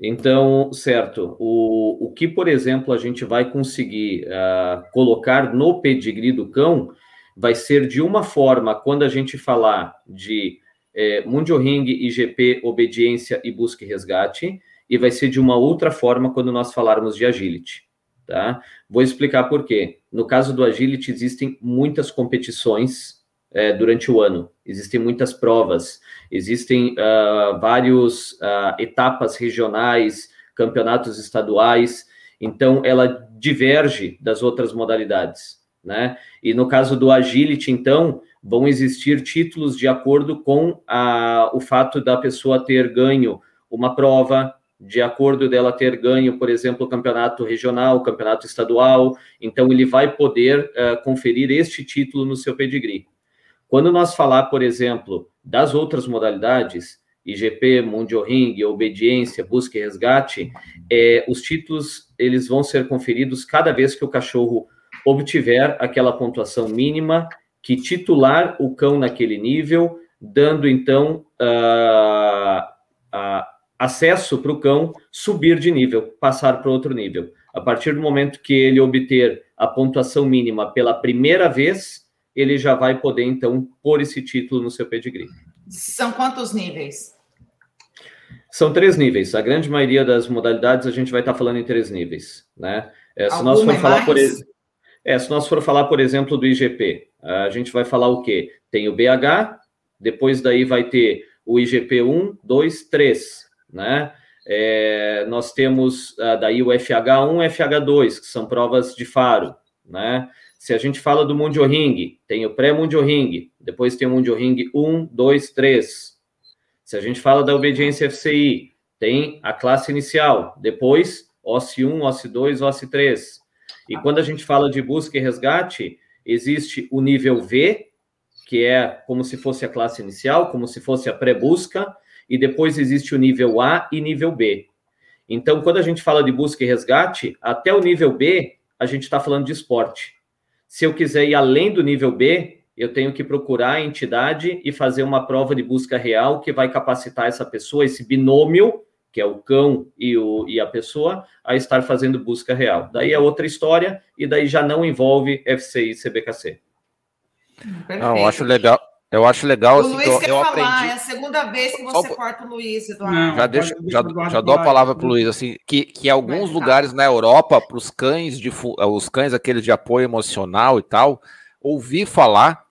Então, certo. O, o que, por exemplo, a gente vai conseguir uh, colocar no pedigree do cão vai ser de uma forma, quando a gente falar de eh, Mundio Ring, IGP, obediência e busca e resgate, e vai ser de uma outra forma quando nós falarmos de agility. Tá? Vou explicar por quê. No caso do Agility, existem muitas competições é, durante o ano, existem muitas provas, existem uh, vários uh, etapas regionais, campeonatos estaduais, então ela diverge das outras modalidades, né? E no caso do Agility, então, vão existir títulos de acordo com a, o fato da pessoa ter ganho uma prova, de acordo dela ter ganho, por exemplo, o campeonato regional, o campeonato estadual, então ele vai poder uh, conferir este título no seu pedigree. Quando nós falar, por exemplo, das outras modalidades, IGP, Mundial Ring, obediência, busca e resgate, é, os títulos eles vão ser conferidos cada vez que o cachorro obtiver aquela pontuação mínima que titular o cão naquele nível, dando então uh, uh, acesso para o cão subir de nível, passar para outro nível. A partir do momento que ele obter a pontuação mínima pela primeira vez, ele já vai poder, então, pôr esse título no seu pedigree. São quantos níveis? São três níveis. A grande maioria das modalidades a gente vai estar falando em três níveis, né? É, se nós for falar por é, se nós for falar, por exemplo, do IGP, a gente vai falar o quê? Tem o BH, depois daí vai ter o IGP 1, 2, 3 né? É, nós temos uh, daí o FH1 e FH2, que são provas de faro, né? Se a gente fala do Mundio Ring, tem o pré-Mundio Ring, depois tem o Mundio Ring 1, 2, 3. Se a gente fala da obediência FCI, tem a classe inicial, depois OSCE 1, OSCE 2, OSCE 3. E quando a gente fala de busca e resgate, existe o nível V, que é como se fosse a classe inicial, como se fosse a pré-busca, e depois existe o nível A e nível B. Então, quando a gente fala de busca e resgate, até o nível B, a gente está falando de esporte. Se eu quiser ir além do nível B, eu tenho que procurar a entidade e fazer uma prova de busca real que vai capacitar essa pessoa, esse binômio, que é o cão e, o, e a pessoa, a estar fazendo busca real. Daí é outra história e daí já não envolve FCI e CBKC. Perfeito. Não, eu acho legal. Eu acho legal. O assim, Luiz quer eu falar, aprendi... é a segunda vez que você corta o Luiz, Eduardo. Não, já, deixo, já, já dou a palavra para o Luiz, assim, que, que em alguns lugares na Europa, para os cães, de, os cães aqueles de apoio emocional e tal, ouvi falar,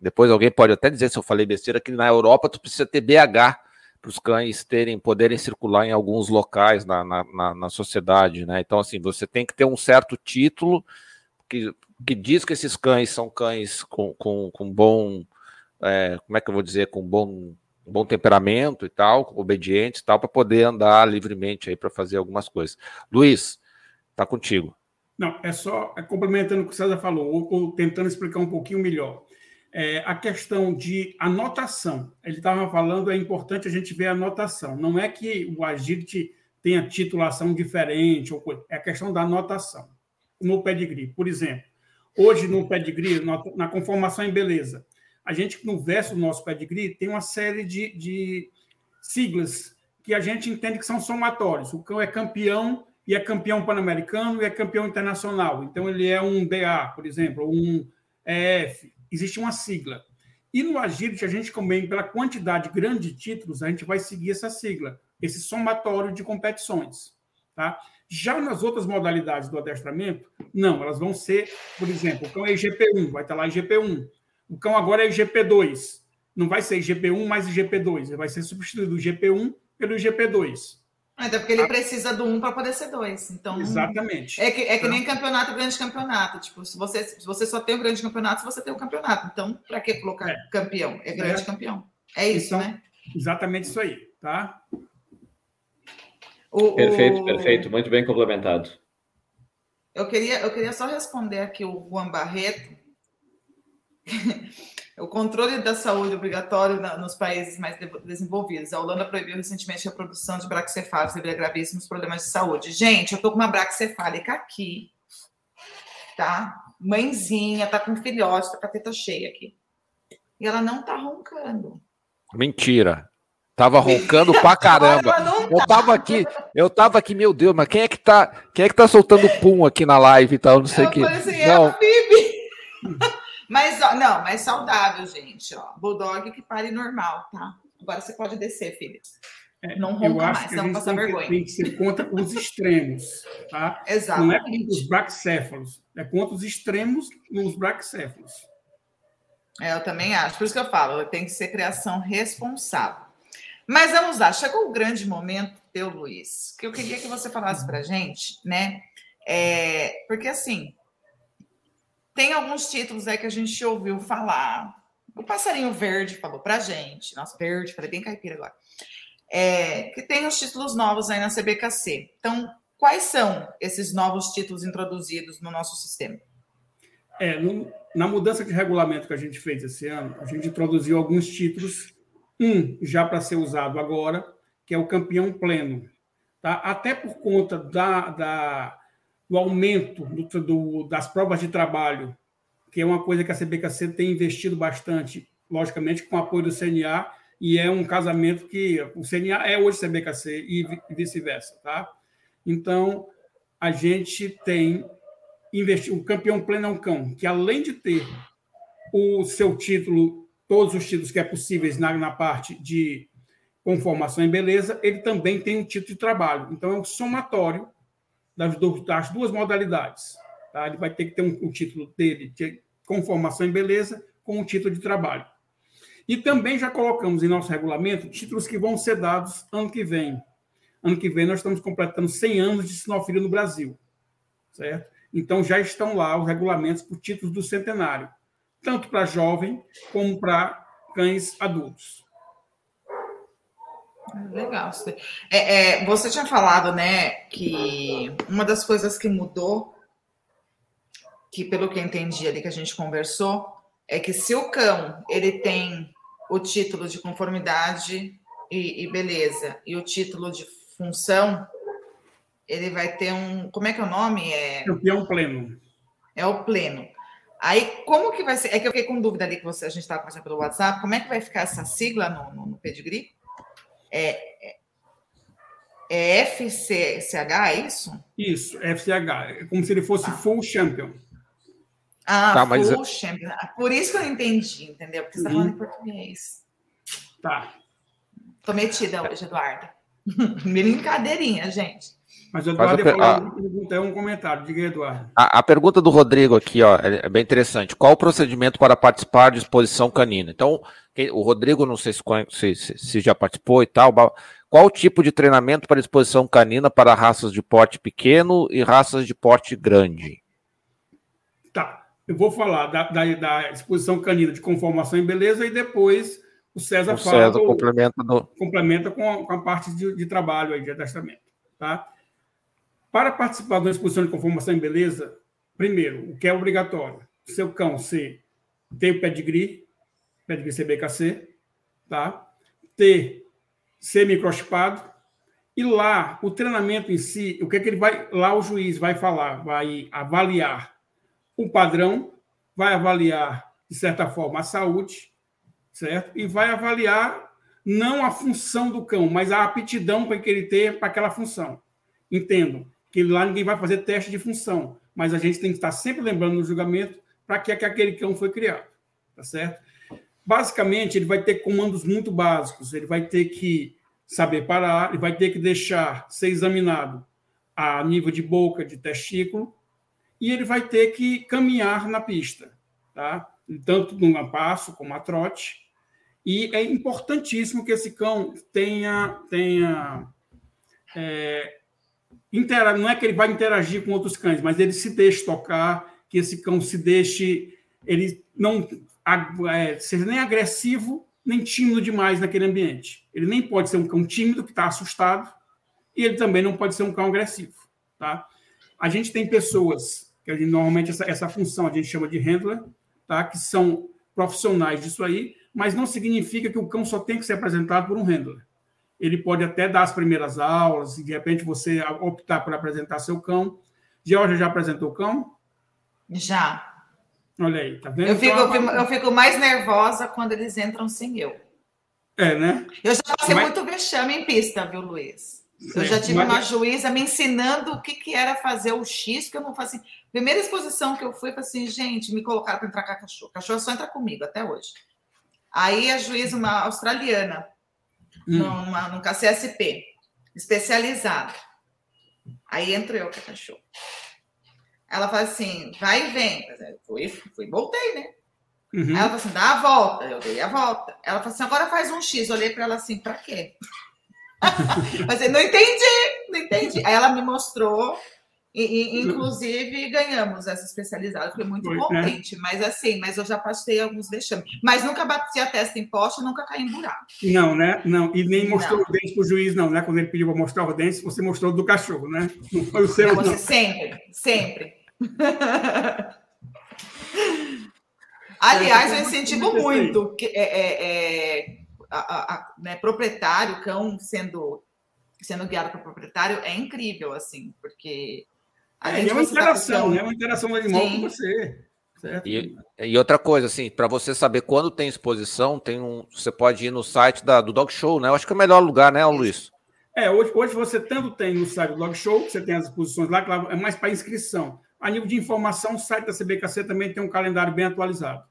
depois alguém pode até dizer se eu falei besteira, que na Europa tu precisa ter BH para os cães terem, poderem circular em alguns locais na, na, na, na, sociedade, né? Então, assim, você tem que ter um certo título que, que diz que esses cães são cães com, com, com bom, é, como é que eu vou dizer, com bom, bom temperamento e tal, obedientes e tal, para poder andar livremente aí para fazer algumas coisas. Luiz, tá contigo. Não, é só é complementando o que o César falou, ou, ou tentando explicar um pouquinho melhor. É, a questão de anotação. Ele estava falando, é importante a gente ver a anotação. Não é que o agility tenha titulação diferente, ou coisa, é a questão da anotação. No pedigree, por exemplo. Hoje, no pedigree, na conformação em beleza, a gente, no verso do nosso pedigree, tem uma série de, de siglas que a gente entende que são somatórios. O cão é campeão e é campeão pan-americano e é campeão internacional. Então, ele é um DA, por exemplo, um EF. Existe uma sigla. E no Agility, a gente também, pela quantidade grande de títulos, a gente vai seguir essa sigla, esse somatório de competições. Tá? Já nas outras modalidades do adestramento, não, elas vão ser, por exemplo, o cão é IGP1, vai estar lá IGP1. O cão agora é IGP2. Não vai ser IGP1 mais IGP2, ele vai ser substituído o IGP1 pelo IGP2. Até porque ele ah. precisa do um para poder ser dois. Então, Exatamente. É que, é que nem campeonato, grande campeonato. Tipo, se você, se você só tem o grande campeonato, você tem o campeonato. Então, para que colocar é. campeão? É grande é. campeão. É isso, então, né? Exatamente isso aí, tá? O, perfeito, o... perfeito. Muito bem complementado. Eu queria, eu queria só responder aqui o Juan Barreto. O controle da saúde obrigatório na, nos países mais de, desenvolvidos. A Holanda proibiu recentemente a produção de braxcefálicos devido a gravíssimos problemas de saúde. Gente, eu tô com uma braxcefálica aqui, tá? Mãezinha, tá com filhote, tá com a teta cheia aqui. E ela não tá roncando. Mentira. Tava roncando pra caramba. Eu tá. tava aqui, eu tava aqui, meu Deus, mas quem é que tá, quem é que tá soltando pum aqui na live e tal, não sei o que. Assim, não. É a Phoebe. Mas, ó, não, mais saudável, gente. Ó. Bulldog que pare normal, tá? Agora você pode descer, filho. É, não ronca mais, não passa vergonha. Tem que ser contra os extremos, tá? Exato. Não é contra os braxéfalos, é contra os extremos nos braxéfalos. É, eu também acho. Por isso que eu falo, tem que ser criação responsável. Mas vamos lá, chegou o grande momento, teu Luiz, que eu queria que você falasse para gente, né? É, porque assim, tem alguns títulos aí que a gente ouviu falar. O Passarinho Verde falou pra gente. Nossa, verde, falei bem caipira agora. É, que tem os títulos novos aí na CBKC. Então, quais são esses novos títulos introduzidos no nosso sistema? É, no, na mudança de regulamento que a gente fez esse ano, a gente introduziu alguns títulos. Um já para ser usado agora, que é o campeão pleno. Tá? Até por conta da, da do aumento do, do, das provas de trabalho, que é uma coisa que a CBKC tem investido bastante, logicamente com o apoio do CNA, e é um casamento que o CNA é hoje CBKC e vice-versa, tá? Então, a gente tem investido, o campeão pleno é um cão, que além de ter o seu título, todos os títulos que é possíveis na, na parte de conformação em beleza, ele também tem um título de trabalho. Então, é um somatório das, duas modalidades. Tá? Ele vai ter que ter um, um título dele de, com formação em beleza, com um título de trabalho. E também já colocamos em nosso regulamento títulos que vão ser dados ano que vem. Ano que vem nós estamos completando 100 anos de sinofilia no Brasil, certo? Então já estão lá os regulamentos por títulos do centenário, tanto para jovem como para cães adultos. Legal. É, é, você tinha falado, né, que uma das coisas que mudou que pelo que eu entendi ali que a gente conversou, é que se o cão ele tem o título de conformidade e, e beleza e o título de função, ele vai ter um. Como é que é o nome? É campeão pleno. É o pleno. Aí, como que vai ser? É que eu fiquei com dúvida ali que você, a gente estava conversando pelo WhatsApp. Como é que vai ficar essa sigla no, no, no pedigree? É, é, é FCH, é isso? Isso, FCH. É como se ele fosse tá. full champion. Ah, tá, full mas... champion. Ah, por isso que eu entendi, entendeu? Porque você está falando em português. Tá. Tô metida hoje, Eduardo. Brincadeirinha, gente. Mas o Eduardo ia falar a... um comentário. Diga, Eduardo. A, a, pergunta do Rodrigo aqui ó, é, é, bem interessante. Qual o procedimento para participar de exposição canina? Então, o Rodrigo, não sei se, se, se já participou e tal. Qual o tipo de treinamento para exposição canina para raças de porte pequeno e raças de porte grande? Tá. Eu vou falar da, da, da exposição canina de conformação e beleza e depois o César o fala. César do, complementa, do... complementa com, a, com a parte de, de trabalho aí, de adestramento. Tá? Para participar de uma exposição de conformação em beleza, primeiro, o que é obrigatório? Seu cão ser, ter o pedigree, pedigree CBKC, tá? ter, ser microchipado, e lá, o treinamento em si, o que é que ele vai, lá o juiz vai falar, vai avaliar o padrão, vai avaliar, de certa forma, a saúde, certo? E vai avaliar não a função do cão, mas a aptidão para que ele ter para aquela função. Entendo que lá ninguém vai fazer teste de função, mas a gente tem que estar sempre lembrando no julgamento para que, que aquele cão foi criado, tá certo? Basicamente, ele vai ter comandos muito básicos, ele vai ter que saber parar, ele vai ter que deixar ser examinado a nível de boca, de testículo, e ele vai ter que caminhar na pista, tá? Tanto no passo como a trote. E é importantíssimo que esse cão tenha, tenha é, não é que ele vai interagir com outros cães, mas ele se deixe tocar, que esse cão se deixe, ele não é, seja nem agressivo, nem tímido demais naquele ambiente. Ele nem pode ser um cão tímido que está assustado, e ele também não pode ser um cão agressivo. Tá? A gente tem pessoas, que gente, normalmente essa, essa função a gente chama de handler, tá? que são profissionais disso aí, mas não significa que o cão só tem que ser apresentado por um handler ele pode até dar as primeiras aulas, e de repente você optar por apresentar seu cão. Georgia já apresentou o cão? Já. Olha aí, tá vendo? Eu fico, eu fico, eu fico mais nervosa quando eles entram sem eu. É, né? Eu já passei mas... muito vexame em pista, viu, Luiz? Eu já tive mas... uma juíza me ensinando o que, que era fazer o X, que eu não fazia. Primeira exposição que eu fui, foi assim, gente, me colocaram para entrar com a cachorro. Cachorro só entra comigo até hoje. Aí a juíza, uma australiana, hum. numa, num KCSP, especializado. Aí entro eu com a cachorro. Ela fala assim, vai e vem. Fui, fui voltei, né? Uhum. Ela falou assim, dá a volta. Eu dei a volta. Ela falou assim, agora faz um X. Eu olhei para ela assim, para quê? Mas eu não entendi, não entendi. Aí ela me mostrou e, e, inclusive, ganhamos essa especializada. Fiquei muito Foi, né? contente. Né? Mas assim, mas eu já passei alguns vexames. Mas nunca bati a testa em poste, nunca caí em buraco. Não, né? Não. E nem mostrou não. o dente para o juiz, não, né? Quando ele pediu para mostrar o dente, você mostrou do cachorro, né? Não foi o seu, não. Você sempre, sempre. Aliás, eu incentivo muito que, é, é, é a, a, né, proprietário, cão sendo sendo guiado por proprietário é incrível, assim, porque é, é uma interação, né? Uma interação do animal Sim. com você. E, e, outra coisa, assim, para você saber quando tem exposição, tem um, você pode ir no site da, do Dog Show, né? Eu acho que é o melhor lugar, né, Luiz? É, hoje, hoje você tanto tem no site do Dog Show, você tem as exposições lá, claro, é mais para inscrição. A nível de informação, o site da CBKC também tem um calendário bem atualizado.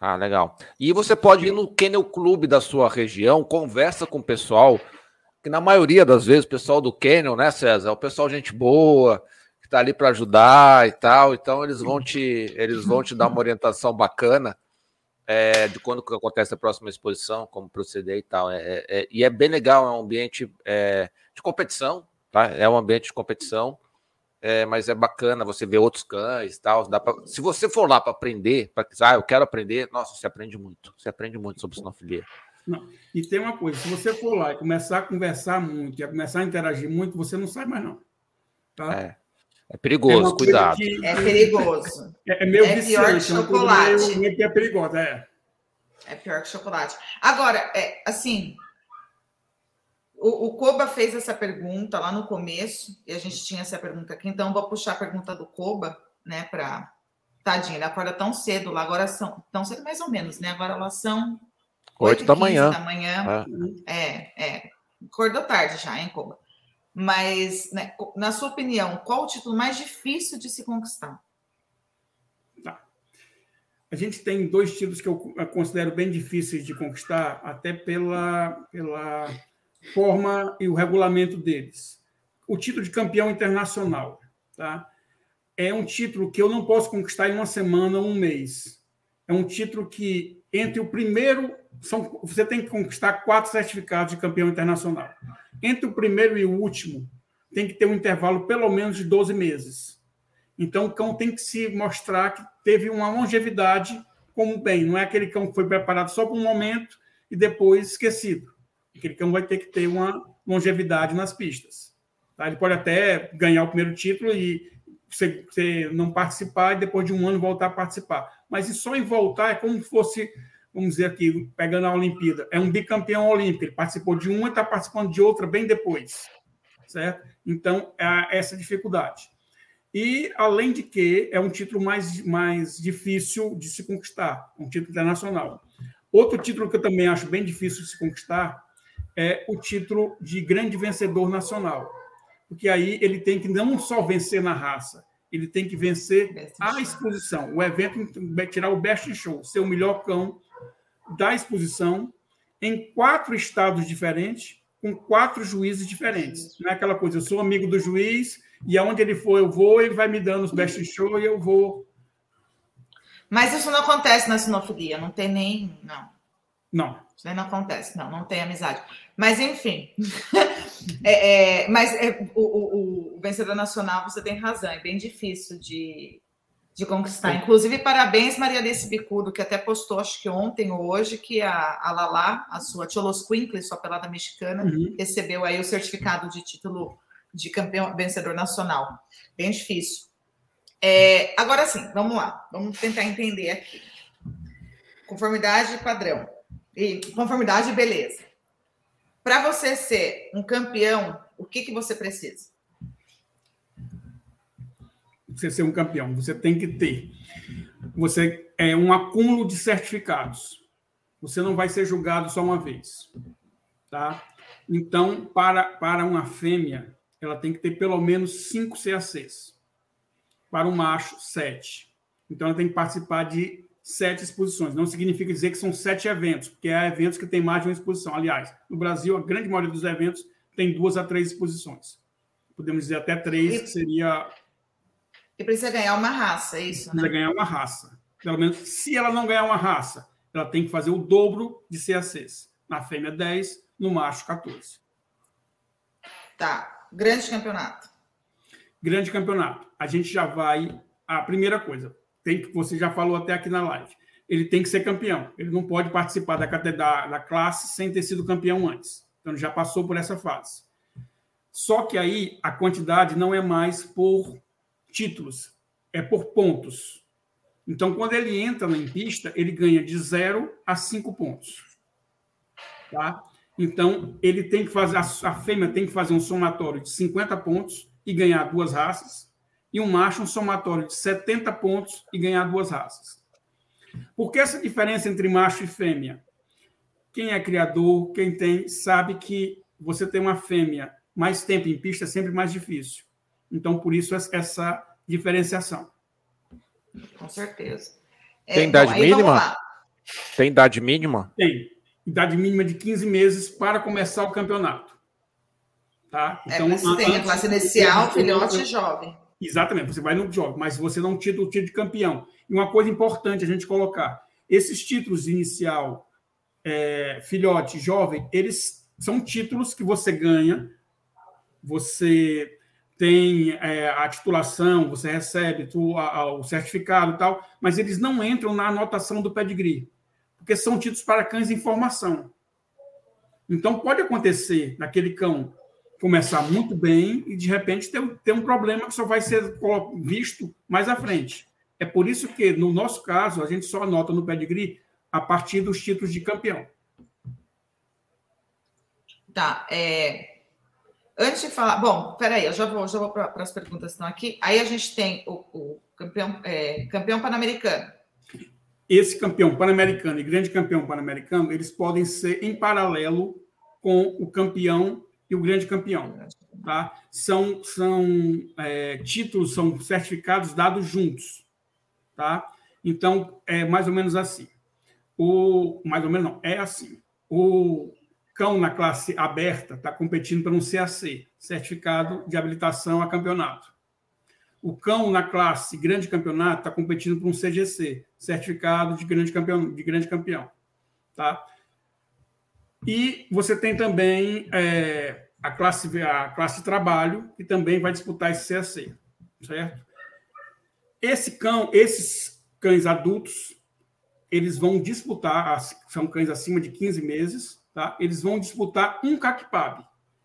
Ah, legal. E você pode ir no Kennel Clube da sua região, conversa com o pessoal, que na maioria das vezes o pessoal do Kennel, né, César, é o pessoal gente boa, está ali para ajudar e tal, então eles vão te, eles vão te dar uma orientação bacana é, de quando acontece a próxima exposição, como proceder e tal. É, é, é e é bem legal, é um ambiente é, de competição, tá? É um ambiente de competição, é, mas é bacana você ver outros cães e tal. Dá pra, se você for lá para aprender, para ah, eu quero aprender, nossa, você aprende muito, você aprende muito sobre sinofilia. Não. E tem uma coisa, se você for lá e começar a conversar muito, e a começar a interagir muito, você não sai mais não. Tá? É. É perigoso, é cuidado. Que, é perigoso. É, é meio é viciante, pior que chocolate. Meio, meio é perigoso, é. É pior que chocolate. Agora, é, assim, o, o Koba fez essa pergunta lá no começo, e a gente tinha essa pergunta aqui, então vou puxar a pergunta do Koba, né, para Tadinho, ele acorda tão cedo lá, agora são. Tão cedo mais ou menos, né? Agora elas são. Oito da manhã. da manhã. É. é, é. Acordou tarde já, hein, Koba? Mas, né, na sua opinião, qual o título mais difícil de se conquistar? Tá. A gente tem dois títulos que eu considero bem difíceis de conquistar, até pela, pela forma e o regulamento deles. O título de campeão internacional, tá? É um título que eu não posso conquistar em uma semana um mês. É um título que entre o primeiro são você tem que conquistar quatro certificados de campeão internacional. Entre o primeiro e o último tem que ter um intervalo pelo menos de 12 meses. Então o cão tem que se mostrar que teve uma longevidade como bem, não é aquele cão que foi preparado só por um momento e depois esquecido. Aquele cão vai ter que ter uma longevidade nas pistas. Tá? Ele pode até ganhar o primeiro título e você, não participar e depois de um ano voltar a participar. Mas só em voltar é como se fosse, vamos dizer aqui, pegando a Olimpíada, é um bicampeão olímpico. Ele participou de uma e está participando de outra bem depois. Certo? Então, é essa dificuldade. E, além de que, é um título mais, mais difícil de se conquistar, um título internacional. Outro título que eu também acho bem difícil de se conquistar é o título de grande vencedor nacional. Porque aí ele tem que não só vencer na raça, ele tem que vencer a exposição. O evento vai tirar o best show, ser o melhor cão da exposição em quatro estados diferentes, com quatro juízes diferentes. Não é aquela coisa, eu sou amigo do juiz e aonde ele for eu vou, ele vai me dando os best show e eu vou. Mas isso não acontece na sinofilia, não tem nem. Não. Não. Isso não acontece, não, não tem amizade. Mas, enfim. é, é, mas é, o, o, o, vencedor nacional, você tem razão, é bem difícil de, de conquistar. Inclusive, parabéns, Maria Alice Bicudo, que até postou, acho que ontem ou hoje, que a, a Lala, a sua Cholos Quinkle, sua pelada mexicana, uhum. recebeu aí o certificado de título de campeão vencedor nacional. Bem difícil. É, agora sim, vamos lá, vamos tentar entender aqui. Conformidade padrão. E conformidade, beleza. Para você ser um campeão, o que, que você precisa? Você ser um campeão, você tem que ter. Você é um acúmulo de certificados. Você não vai ser julgado só uma vez, tá? Então, para para uma fêmea, ela tem que ter pelo menos cinco CACs. Para um macho, sete. Então, ela tem que participar de sete exposições. Não significa dizer que são sete eventos, porque há eventos que têm mais de uma exposição. Aliás, no Brasil, a grande maioria dos eventos tem duas a três exposições. Podemos dizer até três, e, que seria. E precisa ganhar uma raça, é isso? Precisa né? ganhar uma raça. Pelo menos, se ela não ganhar uma raça, ela tem que fazer o dobro de CACs. Na fêmea, 10, no macho, 14. Tá. Grande campeonato. Grande campeonato. A gente já vai. A primeira coisa, tem que você já falou até aqui na live. Ele tem que ser campeão. Ele não pode participar da, da, da classe sem ter sido campeão antes. Então já passou por essa fase. Só que aí a quantidade não é mais por títulos, é por pontos. Então, quando ele entra na pista, ele ganha de 0 a 5 pontos. Tá? Então, ele tem que fazer, a fêmea tem que fazer um somatório de 50 pontos e ganhar duas raças e um macho um somatório de 70 pontos e ganhar duas raças. Por que essa diferença entre macho e fêmea? Quem é criador, quem tem, sabe que você tem uma fêmea mais tempo em pista é sempre mais difícil. Então, por isso, essa diferenciação. Com certeza. É, tem idade bom, mínima? Tem idade mínima? Tem. Idade mínima de 15 meses para começar o campeonato. Tá? É, então, é, tem a classe inicial, filhote e jovem. Exatamente, você vai no jogo, mas você não tira o título de campeão. E uma coisa importante a gente colocar: esses títulos inicial, é, filhote, jovem, eles são títulos que você ganha, você tem é, a titulação, você recebe tu, a, a, o certificado e tal, mas eles não entram na anotação do pedigree, porque são títulos para cães em formação. Então, pode acontecer naquele cão começar muito bem e, de repente, ter, ter um problema que só vai ser visto mais à frente. É por isso que, no nosso caso, a gente só anota no pedigree a partir dos títulos de campeão. Tá. É... Antes de falar. Bom, peraí, eu já vou, já vou para as perguntas que estão aqui. Aí a gente tem o, o campeão, é, campeão pan-americano. Esse campeão pan-americano e grande campeão pan-americano, eles podem ser em paralelo com o campeão e o grande campeão. Tá? São, são é, títulos, são certificados dados juntos. Tá? Então, é mais ou menos assim. O, mais ou menos não, é assim. O cão na classe aberta está competindo para um CAC, Certificado de Habilitação a Campeonato. O cão na classe grande campeonato está competindo para um CGC, Certificado de Grande Campeão. De grande campeão tá? E você tem também é, a, classe, a classe trabalho, que também vai disputar esse CAC, certo? Esse cão, esses cães adultos, eles vão disputar, são cães acima de 15 meses, tá? eles vão disputar um CACPAB.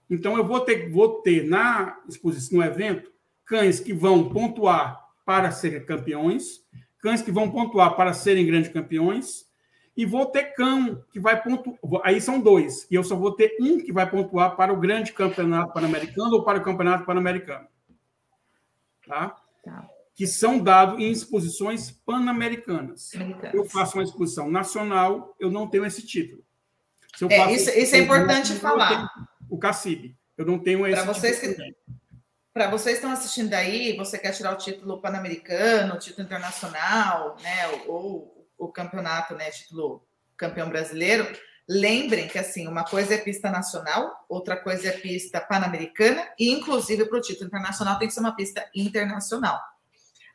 Então, eu vou ter, vou ter na exposição, no evento, cães que vão pontuar para serem campeões, cães que vão pontuar para serem grandes campeões, e vou ter cão que vai pontuar. Aí são dois, e eu só vou ter um que vai pontuar para o grande campeonato pan-americano ou para o campeonato pan-americano. Tá? tá? Que são dados em exposições pan-americanas. Eu faço uma exposição nacional, eu não tenho esse título. É, isso, isso é importante falar. O CACIB. Eu não tenho esse Para vocês que para vocês que estão assistindo aí, você quer tirar o título pan-americano, o título internacional, né, ou, o campeonato, né, título campeão brasileiro, lembrem que assim, uma coisa é pista nacional, outra coisa é pista pan-americana e inclusive para o título internacional tem que ser uma pista internacional.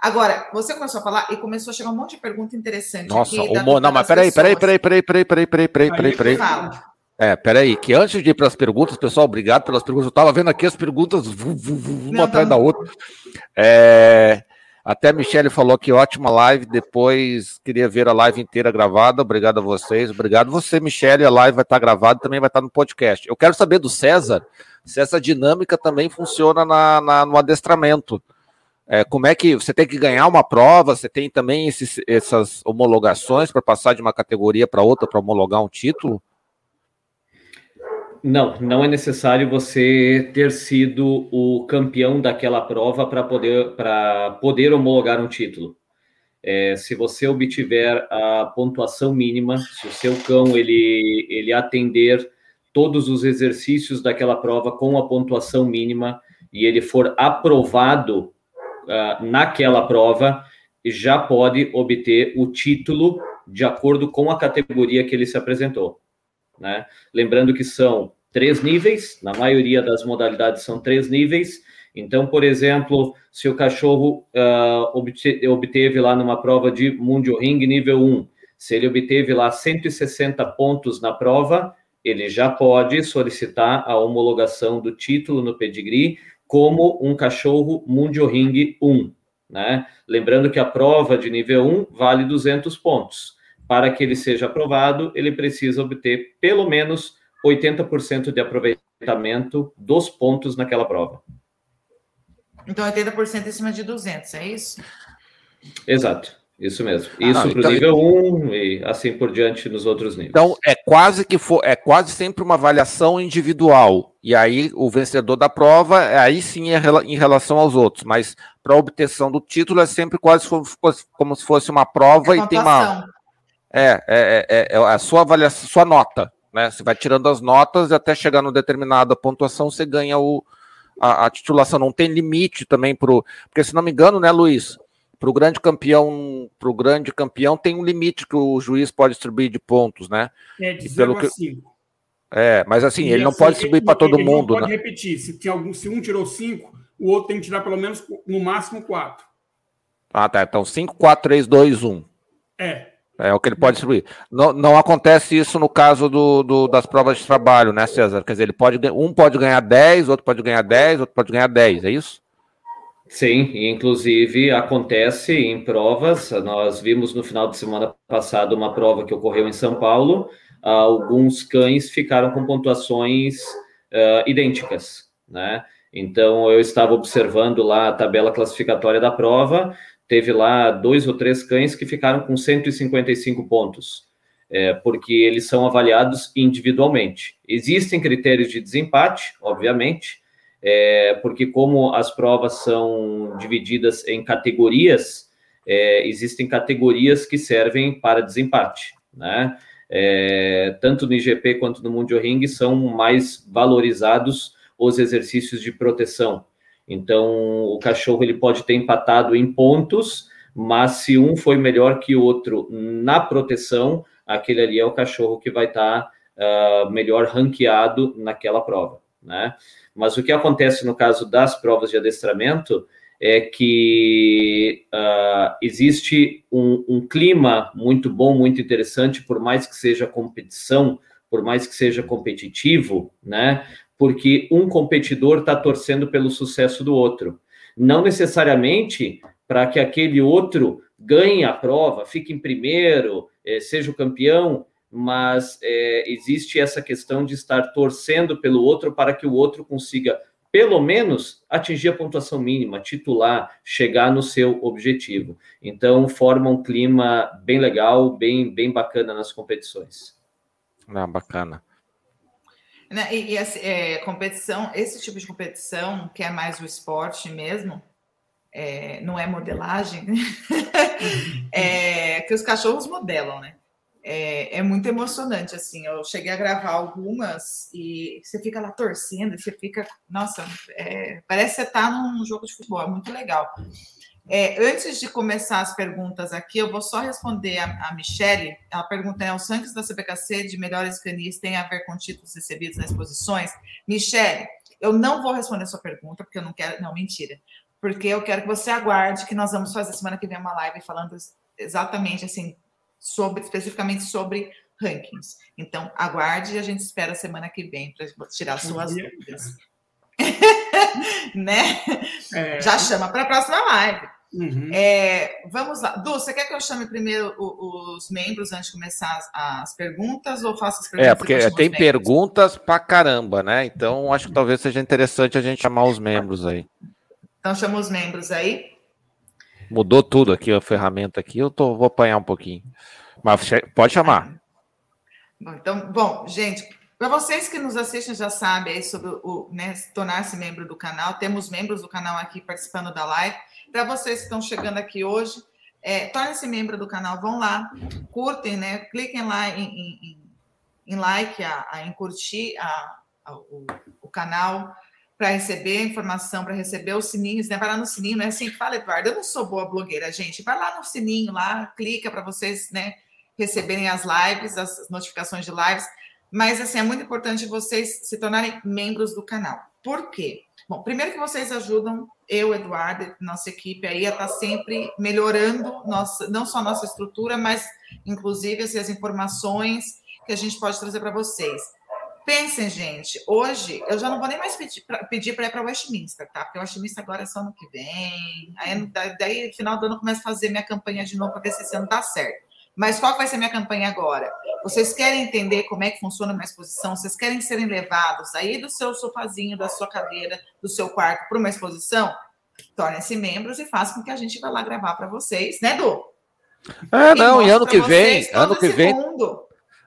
Agora, você começou a falar e começou a chegar um monte de pergunta interessante. Nossa, aqui, o Mo... não, mas peraí, peraí, peraí, peraí, peraí, peraí, peraí, peraí, peraí, peraí. É, peraí, que antes de ir para as perguntas, pessoal, obrigado pelas perguntas. Eu estava vendo aqui as perguntas, uma atrás da outra. É, até a Michelle falou que ótima live. Depois queria ver a live inteira gravada. Obrigado a vocês. Obrigado você, Michelle. A live vai estar gravada também vai estar no podcast. Eu quero saber do César se essa dinâmica também funciona na, na no adestramento. É, como é que você tem que ganhar uma prova? Você tem também esses, essas homologações para passar de uma categoria para outra para homologar um título? Não, não é necessário você ter sido o campeão daquela prova para poder, poder homologar um título. É, se você obtiver a pontuação mínima, se o seu cão ele, ele atender todos os exercícios daquela prova com a pontuação mínima e ele for aprovado uh, naquela prova, já pode obter o título de acordo com a categoria que ele se apresentou. Né? Lembrando que são três níveis, na maioria das modalidades são três níveis. Então, por exemplo, se o cachorro uh, obteve lá numa prova de Mundio Ring nível 1, se ele obteve lá 160 pontos na prova, ele já pode solicitar a homologação do título no pedigree como um cachorro Mundio Ring 1. Né? Lembrando que a prova de nível 1 vale 200 pontos para que ele seja aprovado, ele precisa obter pelo menos 80% de aproveitamento dos pontos naquela prova. Então, 80% em cima de 200, é isso? Exato, isso mesmo. Ah, isso para o então, nível 1 e assim por diante nos outros níveis. Então, é quase que for, é quase sempre uma avaliação individual. E aí, o vencedor da prova, aí sim é em relação aos outros. Mas para a obtenção do título, é sempre quase como se fosse uma prova é e tem uma é, é, é, é, a sua avaliação, sua nota. Né? Você vai tirando as notas e até chegar numa determinada pontuação, você ganha o, a, a titulação. Não tem limite também pro. Porque, se não me engano, né, Luiz? Para o grande campeão, para o grande campeão tem um limite que o juiz pode distribuir de pontos, né? É de pelo que... cinco. É, mas assim, ele não pode distribuir para todo mundo. Não pode né? repetir. Se, tem algum, se um tirou cinco, o outro tem que tirar pelo menos, no máximo, quatro. Ah, tá. Então, 5, 4, 3, 2, 1. É. É o que ele pode distribuir. Não, não acontece isso no caso do, do, das provas de trabalho, né, César? Quer dizer, ele pode, um pode ganhar 10, outro pode ganhar 10, outro pode ganhar 10, é isso? Sim, inclusive acontece em provas. Nós vimos no final de semana passado uma prova que ocorreu em São Paulo. Alguns cães ficaram com pontuações uh, idênticas, né? Então eu estava observando lá a tabela classificatória da prova, teve lá dois ou três cães que ficaram com 155 pontos, é, porque eles são avaliados individualmente. Existem critérios de desempate, obviamente, é, porque como as provas são divididas em categorias, é, existem categorias que servem para desempate, né? É, tanto no IGP quanto no Mundial Ring são mais valorizados os exercícios de proteção. Então, o cachorro ele pode ter empatado em pontos, mas se um foi melhor que o outro na proteção, aquele ali é o cachorro que vai estar tá, uh, melhor ranqueado naquela prova, né? Mas o que acontece no caso das provas de adestramento é que uh, existe um, um, clima muito bom, muito interessante, por mais que seja competição, por mais que seja competitivo, né? Porque um competidor está torcendo pelo sucesso do outro. Não necessariamente para que aquele outro ganhe a prova, fique em primeiro, eh, seja o campeão, mas é, existe essa questão de estar torcendo pelo outro para que o outro consiga, pelo menos, atingir a pontuação mínima, titular, chegar no seu objetivo. Então, forma um clima bem legal, bem, bem bacana nas competições. Ah, bacana. Né, e, e assim, é, competição, esse tipo de competição, que é mais o esporte mesmo, é, não é modelagem, né? é, que os cachorros modelam, né? é, é, muito emocionante, assim. Eu cheguei a gravar algumas e você fica lá torcendo, você fica, nossa, é, parece que você está num jogo de futebol, é muito legal. É, antes de começar as perguntas aqui, eu vou só responder a, a Michele. Ela pergunta: né, os rankings da CBKC de melhores canis têm a ver com títulos recebidos nas exposições? Michele, eu não vou responder a sua pergunta, porque eu não quero. Não, mentira. Porque eu quero que você aguarde que nós vamos fazer semana que vem uma live falando exatamente assim sobre especificamente sobre rankings. Então, aguarde e a gente espera a semana que vem para tirar suas dúvidas. né? É... Já chama para a próxima live. Uhum. É, vamos lá. Du, você quer que eu chame primeiro os membros antes de começar as, as perguntas ou faço as é, perguntas? É, porque tem perguntas para caramba, né? Então acho que talvez seja interessante a gente chamar os membros aí. Então chama os membros aí. Mudou tudo aqui, a ferramenta aqui. Eu tô, vou apanhar um pouquinho. Mas pode chamar. Bom, então, bom, gente, para vocês que nos assistem já sabem sobre o né, tornar-se membro do canal. Temos membros do canal aqui participando da live. Para vocês que estão chegando aqui hoje, é, tornem-se membro do canal, vão lá, curtem, né? Cliquem lá em, em, em like, a, a, em curtir a, a, o, o canal para receber a informação, para receber os sininhos, né? Vai lá no sininho, não é assim que fala, Eduardo. Eu não sou boa blogueira, gente. Vai lá no sininho, lá, clica para vocês, né? Receberem as lives, as notificações de lives. Mas, assim, é muito importante vocês se tornarem membros do canal. Por quê? Bom, primeiro que vocês ajudam eu, Eduardo, nossa equipe aí a estar tá sempre melhorando nossa, não só nossa estrutura, mas inclusive assim, as informações que a gente pode trazer para vocês. Pensem, gente, hoje eu já não vou nem mais pedir para pedir ir para Westminster, tá? Porque o Westminster agora é só ano que vem. Aí, daí, final do ano, começo a fazer minha campanha de novo para ver se esse ano dá certo. Mas qual vai ser minha campanha agora? Vocês querem entender como é que funciona uma exposição? Vocês querem serem levados aí do seu sofazinho, da sua cadeira, do seu quarto para uma exposição? Tornem-se membros e façam com que a gente vá lá gravar para vocês, né, Du? Ah, não, e ano que vem, ano que vem,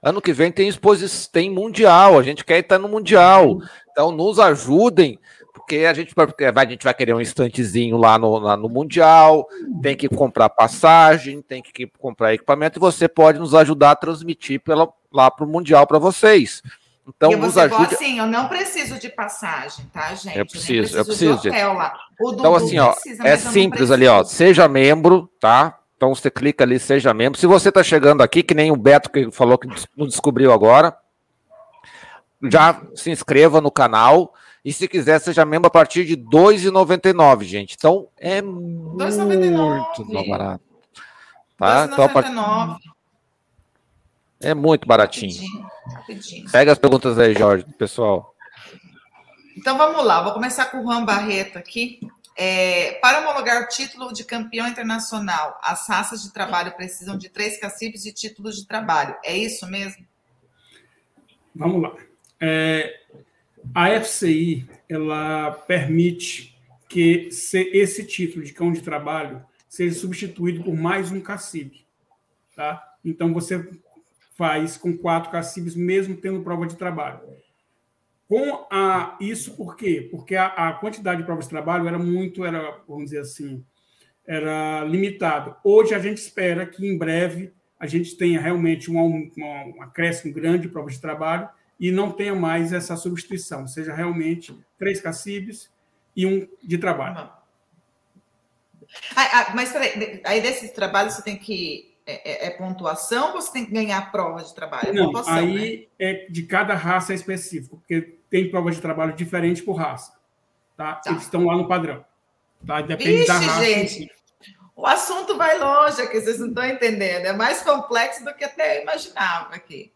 Ano que vem tem exposição, tem mundial, a gente quer estar no mundial. Então nos ajudem, porque a gente, a gente vai querer um instantezinho lá no, lá no mundial, tem que comprar passagem, tem que comprar equipamento e você pode nos ajudar a transmitir pela, lá para o mundial para vocês. Então, e nos ajude. assim, eu não preciso de passagem, tá, gente? Eu preciso, eu preciso. Eu preciso então, assim, ó, precisa, é simples ali, ó. Seja membro, tá? Então você clica ali, seja membro. Se você está chegando aqui, que nem o Beto que falou que não descobriu agora, já se inscreva no canal. E se quiser, seja membro a partir de R$ 2,99, gente. Então é muito barato. Tá? Então, part... É muito baratinho. Rapidinho, rapidinho. Pega as perguntas aí, Jorge, pessoal. Então vamos lá, vou começar com o Juan Barreto aqui. É, para homologar o título de campeão internacional, as raças de trabalho precisam de três cacifes de títulos de trabalho. É isso mesmo? Vamos lá. É, a FCI ela permite que esse título de cão de trabalho seja substituído por mais um cacibe. Tá? Então, você faz com quatro cacibes, mesmo tendo prova de trabalho. Com a, isso por quê? Porque a, a, quantidade de provas de trabalho era muito, era, vamos dizer assim, era limitado. Hoje a gente espera que em breve a gente tenha realmente um, um, um acréscimo grande de provas de trabalho e não tenha mais essa substituição, seja realmente três cacibes e um de trabalho. Ah, ah, mas peraí, aí desses trabalhos você tem que é, é, é, pontuação ou você tem que ganhar prova de trabalho? É Não, aí né? é de cada raça específico, porque tem prova de trabalho diferente por raça. Tá? tá. Eles estão lá no padrão. Tá? Depende Vixe, da raça. Gente, o assunto vai longe aqui, vocês não estão entendendo. É mais complexo do que até imaginava aqui.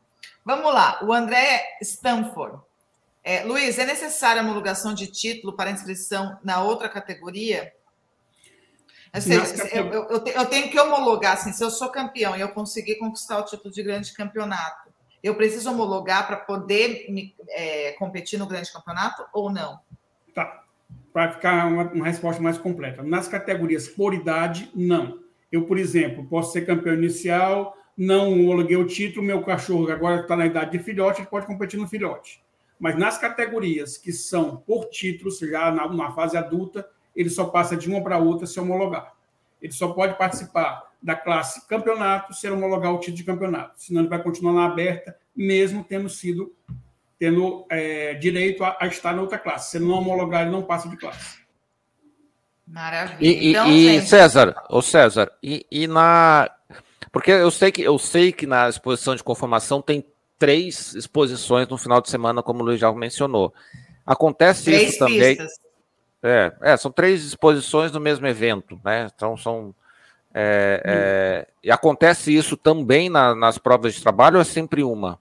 Vamos lá, o André Stanford. É, Luiz, é necessária a homologação de título para inscrição na outra categoria? Eu, eu, eu, eu, tenho que homologar, assim, se eu sou campeão e eu conseguir conquistar o título de grande campeonato, eu preciso homologar para poder me, é, competir no grande campeonato ou não? Tá. Para ficar uma, uma, resposta mais completa. Nas categorias por idade, não. Eu, por exemplo, posso ser campeão inicial, não homologuei o título, meu cachorro agora está na idade de filhote, ele pode competir no filhote. Mas nas categorias que são por títulos, já na, na fase adulta, ele só passa de uma para outra se homologar. Ele só pode participar da classe campeonato se homologar o título de campeonato. Senão ele vai continuar na aberta, mesmo tendo sido tendo é, direito a, a, estar na outra classe. Se ele não homologar, ele não passa de classe. Maravilha. E, então, e, gente... César, o César, e, e, na porque eu sei que eu sei que na exposição de conformação tem três exposições no final de semana, como o Luiz já mencionou. Acontece três isso também. Pistas. É, é, são três exposições no mesmo evento, né? Então são. É, é, e acontece isso também na, nas provas de trabalho ou é sempre uma?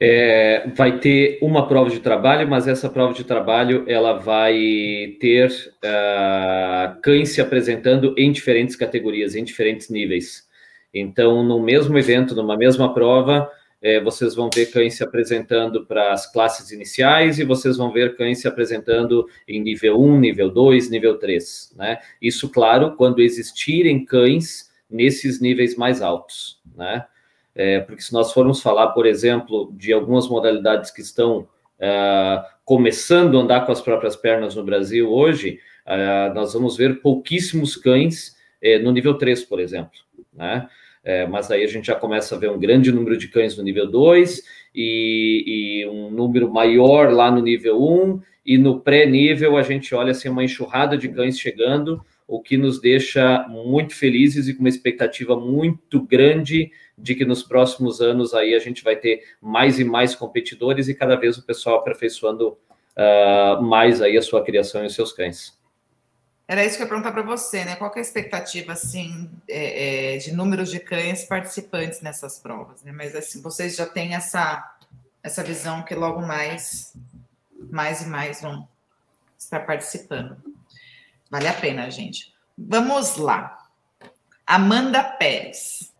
É, vai ter uma prova de trabalho, mas essa prova de trabalho ela vai ter uh, cães se apresentando em diferentes categorias, em diferentes níveis. Então, no mesmo evento, numa mesma prova, é, vocês vão ver cães se apresentando para as classes iniciais e vocês vão ver cães se apresentando em nível 1, nível 2, nível 3. Né? Isso, claro, quando existirem cães nesses níveis mais altos. Né? É, porque se nós formos falar, por exemplo, de algumas modalidades que estão é, começando a andar com as próprias pernas no Brasil hoje, é, nós vamos ver pouquíssimos cães é, no nível 3, por exemplo. Né? Mas aí a gente já começa a ver um grande número de cães no nível 2 e, e um número maior lá no nível 1, um, e no pré-nível a gente olha assim, uma enxurrada de cães chegando, o que nos deixa muito felizes e com uma expectativa muito grande de que nos próximos anos aí a gente vai ter mais e mais competidores e cada vez o pessoal aperfeiçoando uh, mais aí a sua criação e os seus cães. Era isso que eu ia perguntar para você, né? Qual é a expectativa, assim, é, é, de números de cães participantes nessas provas, né? Mas, assim, vocês já têm essa, essa visão que logo mais, mais e mais vão estar participando. Vale a pena, gente. Vamos lá. Amanda Pérez.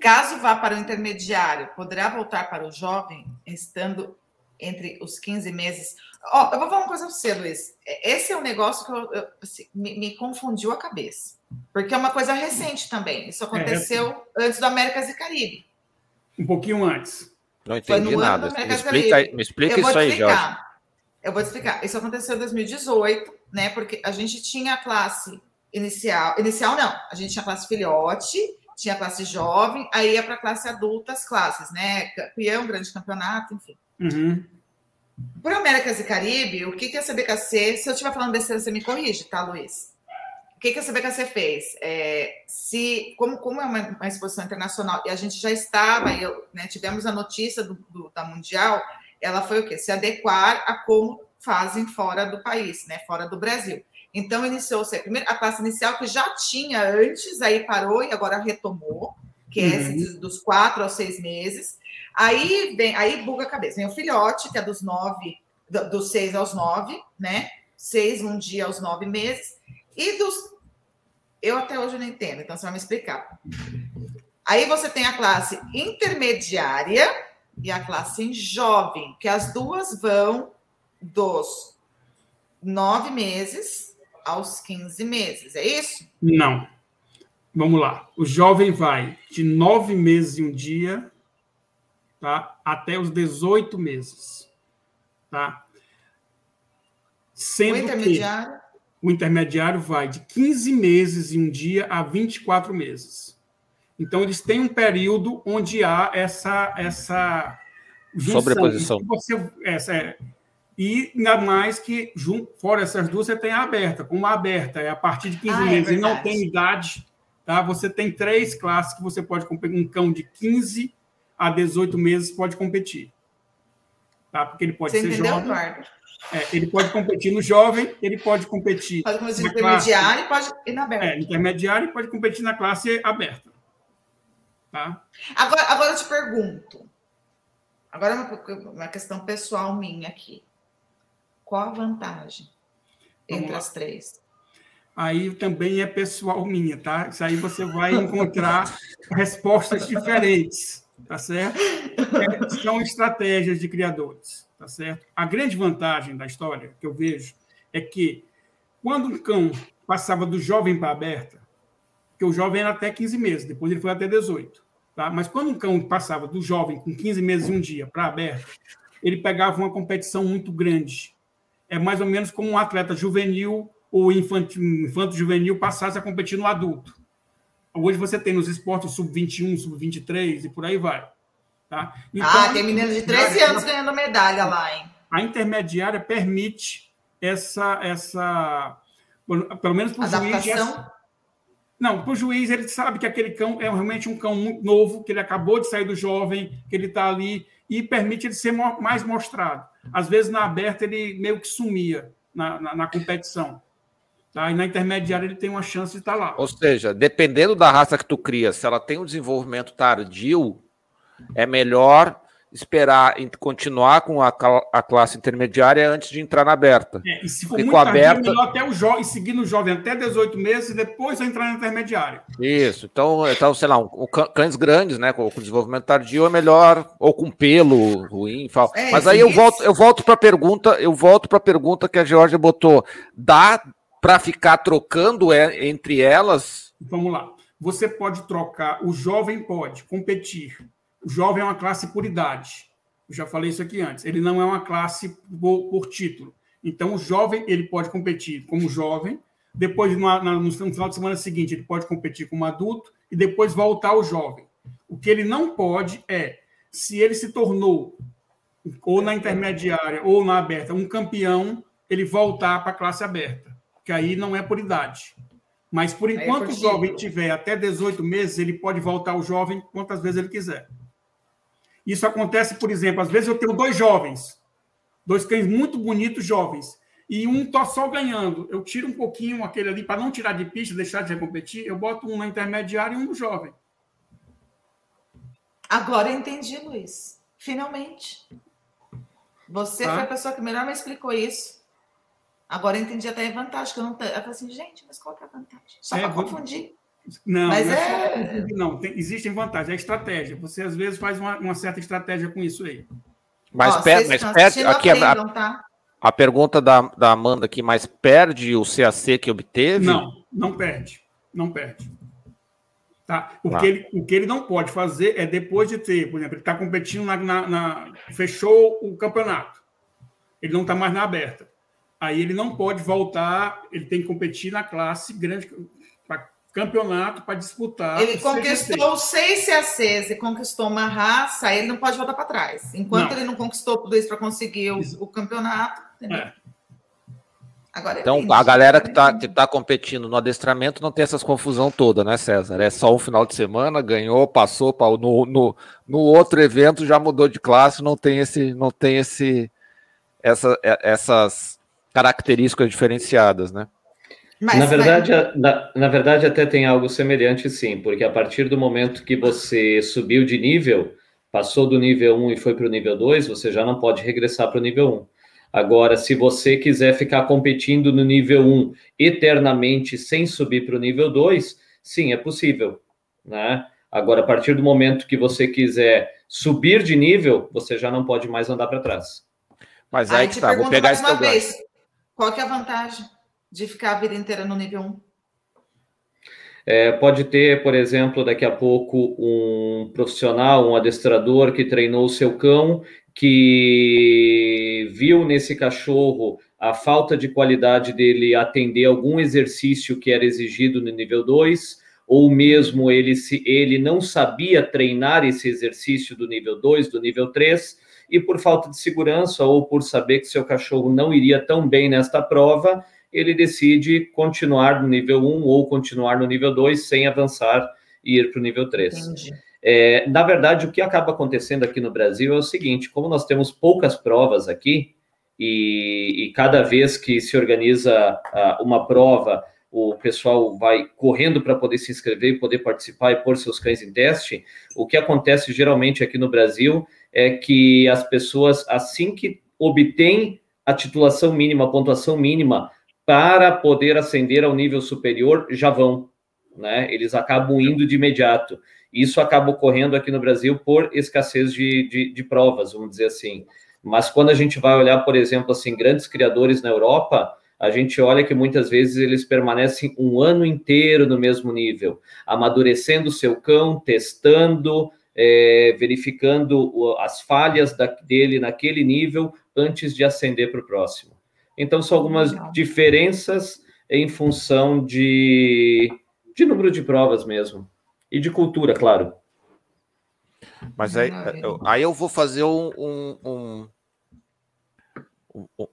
Caso vá para o intermediário, poderá voltar para o jovem, estando entre os 15 meses. Ó, eu vou falar uma coisa para você, Luiz. Esse é um negócio que eu, eu, assim, me, me, confundiu a cabeça. Porque é uma coisa recente também. Isso aconteceu é, antes do Américas e Caribe. Um pouquinho antes. Não entendi nada. Me explica, me explica isso aí, Jorge. Eu vou te explicar. Isso aconteceu em 2018, né? Porque a gente tinha a classe inicial. Inicial não, a gente tinha a classe filhote, tinha classe jovem, aí ia para a classe adulta as classes, né? Campeão, grande campeonato, enfim. Uhum. Por Américas e Caribe, o que, que a CBKC, se eu estiver falando besteira, você me corrige, tá, Luiz? O que, que a CBKC fez? É, se, como, como é uma, uma, exposição internacional e a gente já estava, eu, né, tivemos a notícia do, do, da Mundial, ela foi o quê? Se adequar a como fazem fora do país, né, fora do Brasil. Então, iniciou-se a, primeira, a classe inicial, que já tinha antes, aí parou e agora retomou, que é uhum. esse dos quatro aos seis meses. Aí vem, aí buga a cabeça. Vem o filhote, que é dos nove, dos seis aos nove, né? Seis, um dia aos nove meses. E dos. Eu até hoje não entendo, então você vai me explicar. Aí você tem a classe intermediária, e a classe jovem, que as duas vão dos nove meses aos 15 meses, é isso? Não. Vamos lá. O jovem vai de nove meses e um dia tá, até os 18 meses. Tá? Sendo o intermediário? o intermediário vai de 15 meses e um dia a 24 meses. Então, eles têm um período onde há essa, essa junção. Sobreposição. Você, essa, é, e ainda mais que, fora essas duas, você tem a aberta. Como a aberta é a partir de 15 ah, é meses é e não tem idade, tá? você tem três classes que você pode competir. Um cão de 15 a 18 meses pode competir. Tá? Porque ele pode você ser entendeu, jovem. É, ele pode competir no jovem, ele pode competir. Pode competir no intermediário e pode ir na aberta. É, intermediário e pode competir na classe aberta. Tá? Agora, agora eu te pergunto. Agora é uma questão pessoal minha aqui. Qual a vantagem Vamos entre lá. as três? Aí também é pessoal minha, tá? Isso aí você vai encontrar respostas diferentes, tá certo? É, são estratégias de criadores, tá certo? A grande vantagem da história que eu vejo é que quando um cão passava do jovem para aberta, que o jovem era até 15 meses, depois ele foi até 18. Tá? Mas quando um cão passava do jovem com 15 meses e um dia para aberto, ele pegava uma competição muito grande. É mais ou menos como um atleta juvenil ou infanto-juvenil passasse a competir no adulto. Hoje você tem nos esportes sub-21, sub-23 e por aí vai. Tá? Então, ah, tem meninos de 13 anos ganhando medalha lá, hein? A intermediária permite essa, essa pelo menos para o juiz, essa, não, para o juiz, ele sabe que aquele cão é realmente um cão muito novo, que ele acabou de sair do jovem, que ele está ali, e permite ele ser mais mostrado. Às vezes, na aberta, ele meio que sumia na, na, na competição. Tá? E na intermediária, ele tem uma chance de estar lá. Ou seja, dependendo da raça que tu cria, se ela tem um desenvolvimento tardio, é melhor esperar continuar com a, a classe intermediária antes de entrar na aberta. É, e se for Porque muito tardio, aberta... melhor até o jovem, seguir no jovem até 18 meses e depois entrar na intermediária. Isso. Então, então sei lá, um, um cães grandes, né, com, com, desenvolvimento tardio é melhor ou com pelo ruim, fala. É, Mas aí eu volto, eu volto para a pergunta, eu volto para a pergunta que a Georgia botou. Dá para ficar trocando é, entre elas? Vamos lá. Você pode trocar, o jovem pode competir o jovem é uma classe por idade. Eu já falei isso aqui antes. Ele não é uma classe por, por título. Então, o jovem ele pode competir como jovem, depois, no, no, final de semana seguinte, ele pode competir como adulto e depois voltar ao jovem. O que ele não pode é, se ele se tornou, ou na intermediária ou na aberta, um campeão, ele voltar para a classe aberta, que aí não é por idade. Mas, por é enquanto é o jovem tiver até 18 meses, ele pode voltar ao jovem quantas vezes ele quiser. Isso acontece, por exemplo, às vezes eu tenho dois jovens, dois cães muito bonitos jovens, e um está só ganhando. Eu tiro um pouquinho aquele ali para não tirar de pista, deixar de competir, eu boto um na intermediária e um no jovem. Agora eu entendi, Luiz. Finalmente. Você tá? foi a pessoa que melhor me explicou isso. Agora eu entendi até a vantagem, que eu não. Eu falei assim, gente, mas qual é a vantagem? Só é, para confundir. Não, Mas não, é... é... não tem, existem vantagens, é estratégia. Você às vezes faz uma, uma certa estratégia com isso aí. Mas, Ó, perde, mas perde aqui aprendam, a, tá? a pergunta da, da Amanda aqui, mas perde o CAC que obteve? Não, não perde. Não perde. Tá? O, ah. que ele, o que ele não pode fazer é depois de ter, por exemplo, ele está competindo na, na, na, Fechou o campeonato. Ele não está mais na aberta. Aí ele não pode voltar, ele tem que competir na classe grande, campeonato para disputar. Ele conquistou seis CACs e conquistou uma raça, ele não pode voltar para trás. Enquanto não. ele não conquistou tudo isso para conseguir o, o campeonato. É. Agora, então, a galera que está que tá competindo no adestramento não tem essas confusão toda, né, César? É só um final de semana, ganhou, passou no, no, no outro evento já mudou de classe, não tem esse, não tem esse, essa, é, essas características diferenciadas, né? Mas, na, verdade, mas... na, na, verdade, até tem algo semelhante, sim, porque a partir do momento que você subiu de nível, passou do nível 1 e foi para o nível 2, você já não pode regressar para o nível 1. Agora, se você quiser ficar competindo no nível 1 eternamente sem subir para o nível 2, sim, é possível. Né? Agora, a partir do momento que você quiser Subir de nível, você já não pode mais andar para trás. Mas aí, aí que tá, vou pegar mais uma vez. Qual que é a vantagem de ficar a vida inteira no nível 1? É, pode ter, por exemplo, daqui a pouco um profissional, um adestrador que treinou o seu cão, que viu nesse cachorro a falta de qualidade dele atender algum exercício que era exigido no nível 2, ou mesmo ele, se, ele não sabia treinar esse exercício do nível 2, do nível 3, e por falta de segurança ou por saber que seu cachorro não iria tão bem nesta prova, ele decide continuar no nível 1 ou continuar no nível 2 sem avançar e ir para o nível 3. É, na verdade, o que acaba acontecendo aqui no Brasil é o seguinte: como nós temos poucas provas aqui, e, e cada vez que se organiza uh, uma prova, o pessoal vai correndo para poder se inscrever e poder participar e pôr seus cães em teste. O que acontece geralmente aqui no Brasil é que as pessoas, assim que obtêm a titulação mínima, a pontuação mínima, para poder ascender ao nível superior já vão, né? Eles acabam indo de imediato. Isso acaba ocorrendo aqui no Brasil por escassez de, de, de provas, vamos dizer assim. Mas quando a gente vai olhar, por exemplo, assim, grandes criadores na Europa, a gente olha que muitas vezes eles permanecem um ano inteiro no mesmo nível, amadurecendo o seu cão, testando, é, verificando as falhas da, dele naquele nível antes de ascender para o próximo. Então, são algumas Legal. diferenças em função de, de número de provas mesmo. E de cultura, claro. Mas aí, eu, aí eu vou fazer um, um, um, um,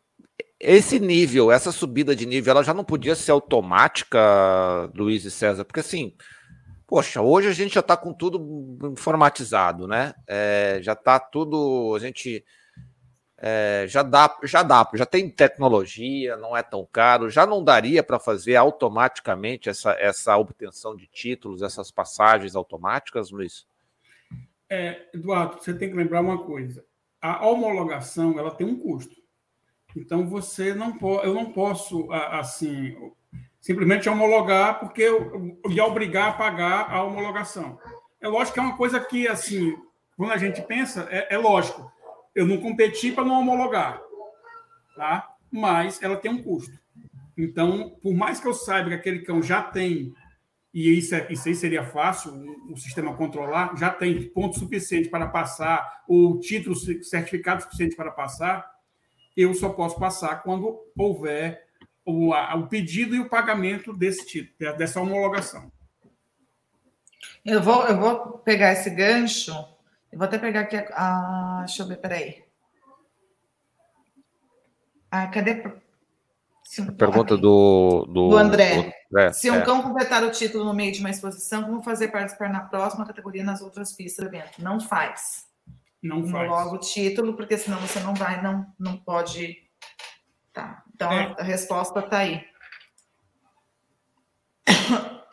Esse nível, essa subida de nível, ela já não podia ser automática, Luiz e César, porque assim. Poxa, hoje a gente já está com tudo informatizado, né? É, já está tudo. A gente é, já dá, já dá, já tem tecnologia, não é tão caro, já não daria para fazer automaticamente essa, essa obtenção de títulos, essas passagens automáticas, Luiz? É, Eduardo, você tem que lembrar uma coisa: a homologação ela tem um custo. Então você não pode, eu não posso assim simplesmente homologar porque eu, ia obrigar a pagar a homologação. É lógico que é uma coisa que assim, quando a gente pensa, é, é lógico eu não competi para não homologar, tá? Mas ela tem um custo. Então, por mais que eu saiba que aquele cão já tem, e isso, é, isso aí seria fácil, o, o sistema controlar, já tem ponto suficiente para passar, ou título certificado suficiente para passar, eu só posso passar quando houver o, a, o pedido e o pagamento desse título, dessa homologação. Eu vou, eu vou pegar esse gancho eu vou até pegar aqui a. a deixa eu ver, peraí. Ah, cadê? A pergunta do, do, do André. Do, é, Se um é. cão completar o título no meio de uma exposição, como fazer participar na próxima categoria nas outras pistas do evento? Não faz. Não faz. Logo o título, porque senão você não vai, não, não pode. Tá. Então é. a resposta está aí.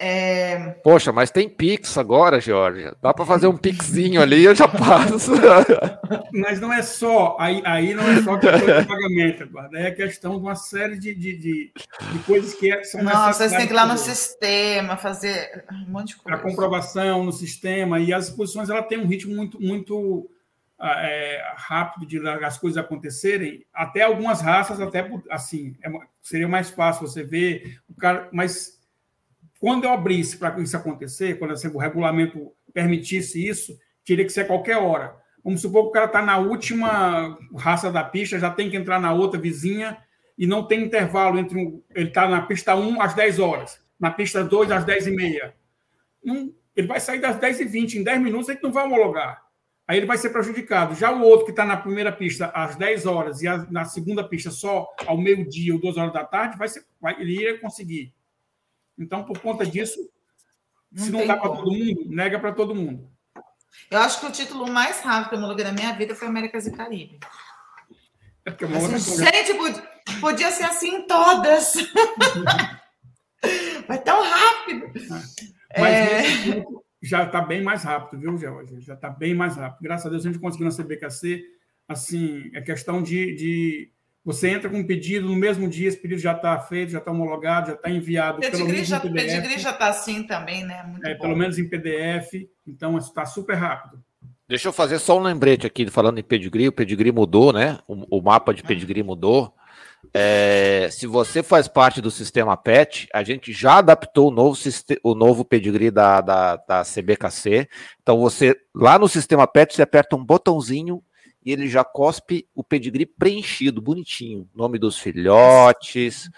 É... Poxa, mas tem Pix agora, Georgia. Dá para fazer um Pixinho ali, eu já passo. Mas não é só, aí, aí não é só questão de pagamento, Eduardo. É questão de uma série de, de, de, de coisas que é, são Nossa, você tem que ir lá no sistema, fazer um monte de coisa. A comprovação no sistema, e as exposições ela tem um ritmo muito, muito ah, é, rápido de as coisas acontecerem. Até algumas raças, até assim, é, seria mais fácil você ver o cara, mas quando eu abrisse para isso acontecer, quando assim, o regulamento permitisse isso, teria que ser a qualquer hora. Vamos supor que o cara está na última raça da pista, já tem que entrar na outra vizinha e não tem intervalo entre um, ele está na pista 1 às 10 horas, na pista 2 às 10 e meia. Ele vai sair das 10 e 20, em 10 minutos ele não vai homologar. Aí ele vai ser prejudicado. Já o outro que está na primeira pista às 10 horas e a, na segunda pista só ao meio-dia ou 2 horas da tarde, vai ser, vai, ele ia conseguir. Então, por conta disso, não se não dá para todo mundo, nega para todo mundo. Eu acho que o título mais rápido que eu homologuei na minha vida foi Américas e Caribe. É porque assim, gente, podia, podia ser assim em todas. Vai tão rápido. É. Mas é... já está bem mais rápido, viu, Georgia? Já está bem mais rápido. Graças a Deus a gente conseguiu na CBKC. Assim, é questão de, de você entra com um pedido, no mesmo dia esse pedido já está feito, já está homologado, já está enviado. Pedigree pelo menos já, em PDF. Pedigree já está assim também, né? Muito é, bom. Pelo menos em PDF, então está super rápido. Deixa eu fazer só um lembrete aqui, falando em pedigree, o pedigree mudou, né? O, o mapa de pedigree mudou. É, se você faz parte do sistema PET, a gente já adaptou o novo, o novo pedigree da, da, da CBKC. Então, você lá no sistema PET, você aperta um botãozinho e ele já cospe o pedigree preenchido, bonitinho. Nome dos filhotes,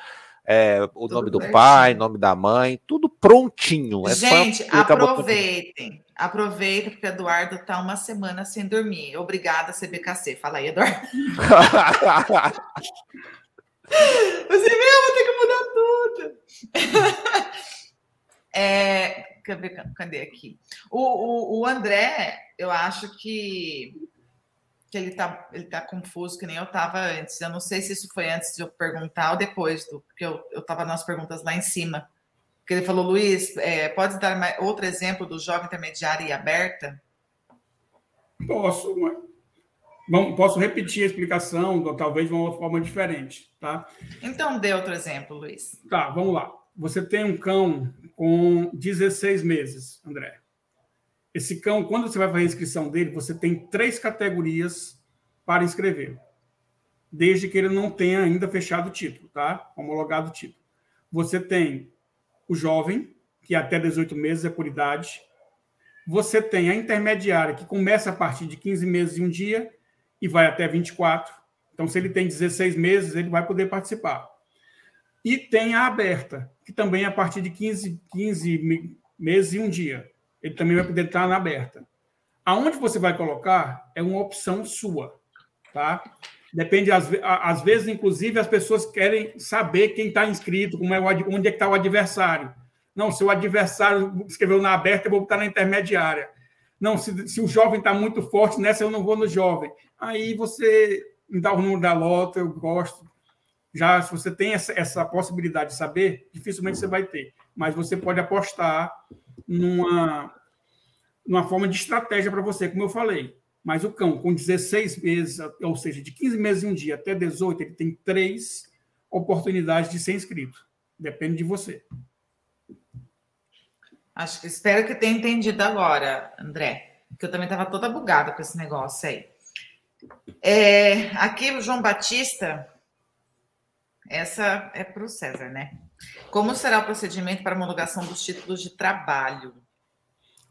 é, o tudo nome do certinho. pai, nome da mãe, tudo prontinho. É gente, aproveitem. Aproveita, porque o Eduardo está uma semana sem dormir. Obrigada, CBKC. Fala aí, Eduardo. Você mesmo tem que mudar tudo. é, cadê, cadê aqui? O, o, o, André, eu acho que, que ele está ele tá confuso, que nem eu estava antes. Eu não sei se isso foi antes de eu perguntar ou depois, do, porque eu estava nas perguntas lá em cima. Que ele falou, Luiz, é, pode dar mais, outro exemplo do jovem intermediário e aberta? Posso, mas Bom, posso repetir a explicação, talvez de uma forma diferente, tá? Então, dê outro exemplo, Luiz. Tá, vamos lá. Você tem um cão com 16 meses, André. Esse cão, quando você vai fazer a inscrição dele, você tem três categorias para inscrever, desde que ele não tenha ainda fechado o título, tá? Homologado o título. Você tem o jovem, que até 18 meses é por idade. Você tem a intermediária, que começa a partir de 15 meses e um dia, e vai até 24. Então, se ele tem 16 meses, ele vai poder participar. E tem a aberta, que também é a partir de 15, 15 meses e um dia. Ele também vai poder estar na aberta. Aonde você vai colocar é uma opção sua, tá? Depende, às, às vezes, inclusive, as pessoas querem saber quem está inscrito, como é o, onde é que está o adversário. Não, se o adversário escreveu na aberta, eu vou botar na intermediária. Não, se, se o jovem está muito forte nessa, eu não vou no jovem. Aí você me dá o número da lota, eu gosto. Já se você tem essa, essa possibilidade de saber, dificilmente você vai ter. Mas você pode apostar numa, numa forma de estratégia para você, como eu falei. Mas o cão, com 16 meses, ou seja, de 15 meses e um dia até 18, ele tem três oportunidades de ser inscrito. Depende de você. Acho que espero que tenha entendido agora, André, que eu também estava toda bugada com esse negócio aí. É, aqui o João Batista, essa é para o César, né? Como será o procedimento para homologação dos títulos de trabalho?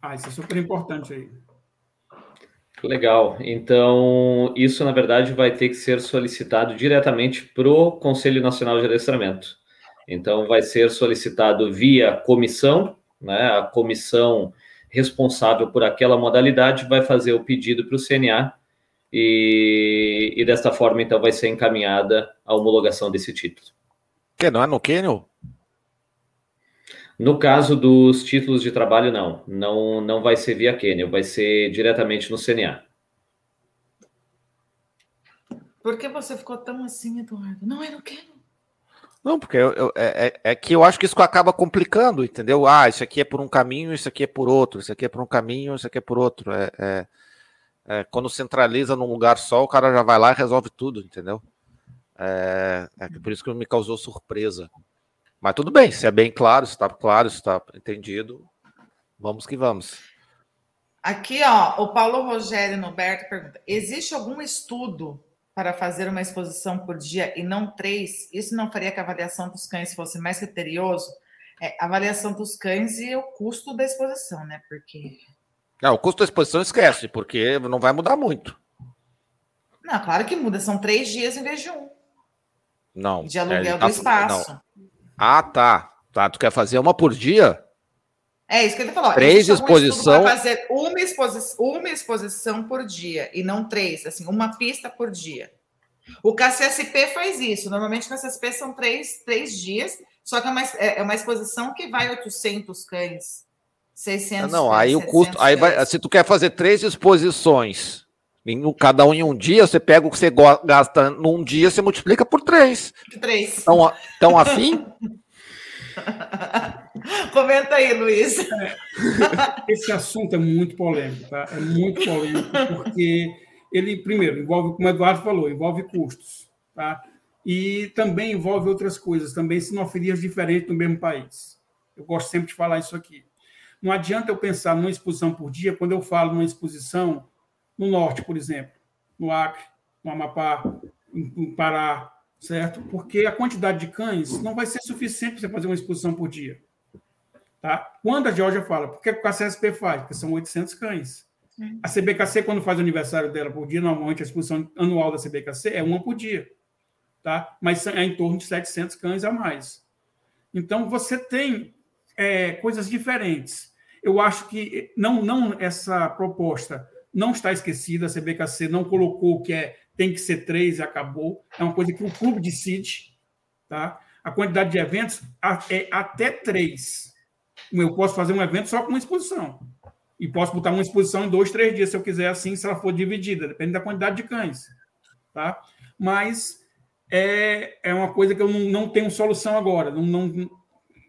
Ah, isso é super importante aí. Legal. Então, isso na verdade vai ter que ser solicitado diretamente para o Conselho Nacional de Adestramento. Então, vai ser solicitado via comissão né, a comissão responsável por aquela modalidade vai fazer o pedido para o CNA e, e desta forma, então, vai ser encaminhada a homologação desse título. Que não é no Quênia? No caso dos títulos de trabalho, não. Não, não vai ser via Quênia, vai ser diretamente no CNA. Por que você ficou tão assim, Eduardo? Não é no Quênia? Não, porque eu, eu, é, é, é, que eu acho que isso acaba complicando, entendeu? Ah, isso aqui é por um caminho, isso aqui é por outro, isso aqui é por um caminho, isso aqui é por outro. É, é, é quando centraliza num lugar só, o cara já vai lá e resolve tudo, entendeu? É, é por isso que me causou surpresa. Mas tudo bem, se é bem claro, se está claro, se está entendido, vamos que vamos. Aqui, ó, o Paulo Rogério Noberto pergunta: existe algum estudo para fazer uma exposição por dia e não três, isso não faria que a avaliação dos cães fosse mais criterioso? É, avaliação dos cães e o custo da exposição, né? Porque. Não, o custo da exposição esquece, porque não vai mudar muito. Não, claro que muda, são três dias em vez de um. Não. De aluguel é, tá, do espaço. Não. Ah, tá. Tá, tu quer fazer uma por dia? É isso que ele falou. Três exposição. fazer uma, exposi uma exposição por dia e não três, assim, uma pista por dia. O KCSP faz isso. Normalmente o KCSP são três, três dias, só que é uma, é, é uma exposição que vai 800 cães, 600 Não, cães, aí o custo, aí vai, se tu quer fazer três exposições, em, cada um em um dia, você pega o que você gasta num dia, você multiplica por três. Três. Então, então afim? Comenta aí, Luiz. É, esse assunto é muito polêmico, tá? É muito polêmico, porque ele, primeiro, envolve, como o Eduardo falou, envolve custos, tá? E também envolve outras coisas, também sinofilias diferentes no mesmo país. Eu gosto sempre de falar isso aqui. Não adianta eu pensar numa exposição por dia, quando eu falo numa exposição no norte, por exemplo, no Acre, no Amapá, no Pará, certo? Porque a quantidade de cães não vai ser suficiente para você fazer uma exposição por dia. Tá? Quando a Georgia fala, por que a CSP faz? Porque são 800 cães. A CBKC, quando faz o aniversário dela por dia, normalmente a exposição anual da CBKC é uma por dia. Tá? Mas é em torno de 700 cães a mais. Então, você tem é, coisas diferentes. Eu acho que não, não essa proposta não está esquecida, a CBKC não colocou que é, tem que ser três e acabou. É uma coisa que o clube decide. Tá? A quantidade de eventos é até três. Eu posso fazer um evento só com uma exposição. E posso botar uma exposição em dois, três dias, se eu quiser assim, se ela for dividida, depende da quantidade de cães. Tá? Mas é, é uma coisa que eu não, não tenho solução agora. Não, não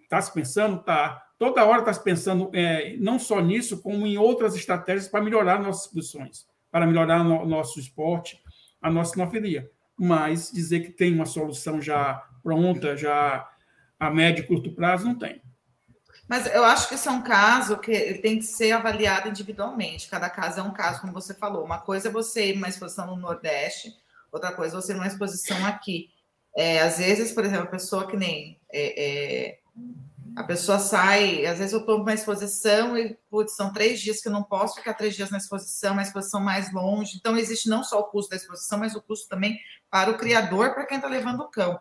está se pensando, tá. Toda hora está pensando é, não só nisso, como em outras estratégias para melhorar nossas posições, para melhorar no, nosso esporte, a nossa sinofilia. Mas dizer que tem uma solução já pronta, já a médio e curto prazo, não tem. Mas eu acho que isso é um caso que tem que ser avaliado individualmente. Cada caso é um caso, como você falou. Uma coisa é você ir numa exposição no Nordeste, outra coisa é você ir numa exposição aqui. É, às vezes, por exemplo, a pessoa que nem. É, é, a pessoa sai, às vezes eu estou numa exposição e putz, são três dias que eu não posso ficar três dias na exposição, uma exposição mais longe. Então, existe não só o custo da exposição, mas o custo também para o criador, para quem está levando o cão.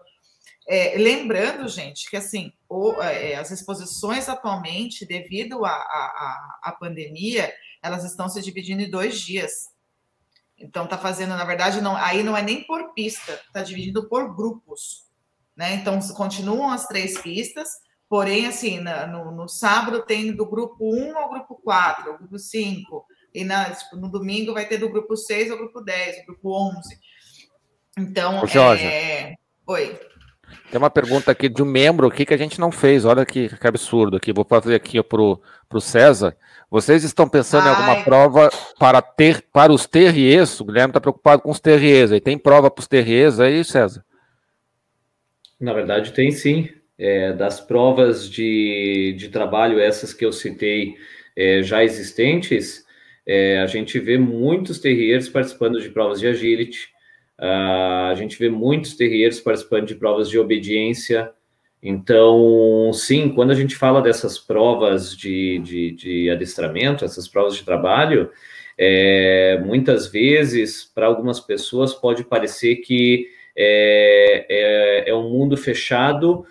É, lembrando, gente, que assim, o, é, as exposições atualmente, devido à pandemia, elas estão se dividindo em dois dias. Então, está fazendo, na verdade, não, aí não é nem por pista, está dividido por grupos. Né? Então, continuam as três pistas, porém, assim, na, no, no, sábado tem do grupo 1 ao grupo 4, ao grupo 5, e na, tipo, no domingo vai ter do grupo 6 ao grupo 10, ao grupo 11. Então, Ô, Jorge, é... Oi. Tem uma pergunta aqui de um membro aqui que a gente não fez. Olha que, que absurdo aqui. Vou fazer aqui para o César. Vocês estão pensando Ai. em alguma prova para ter para os terriers? O Guilherme está preocupado com os terriers. Aí tem prova para os terriers aí, César? Na verdade, tem sim. É, das provas de, de trabalho, essas que eu citei é, já existentes, é, a gente vê muitos terriers participando de provas de agility, a gente vê muitos terriers participando de provas de obediência. Então, sim, quando a gente fala dessas provas de, de, de adestramento, essas provas de trabalho, é, muitas vezes, para algumas pessoas, pode parecer que é, é, é um mundo fechado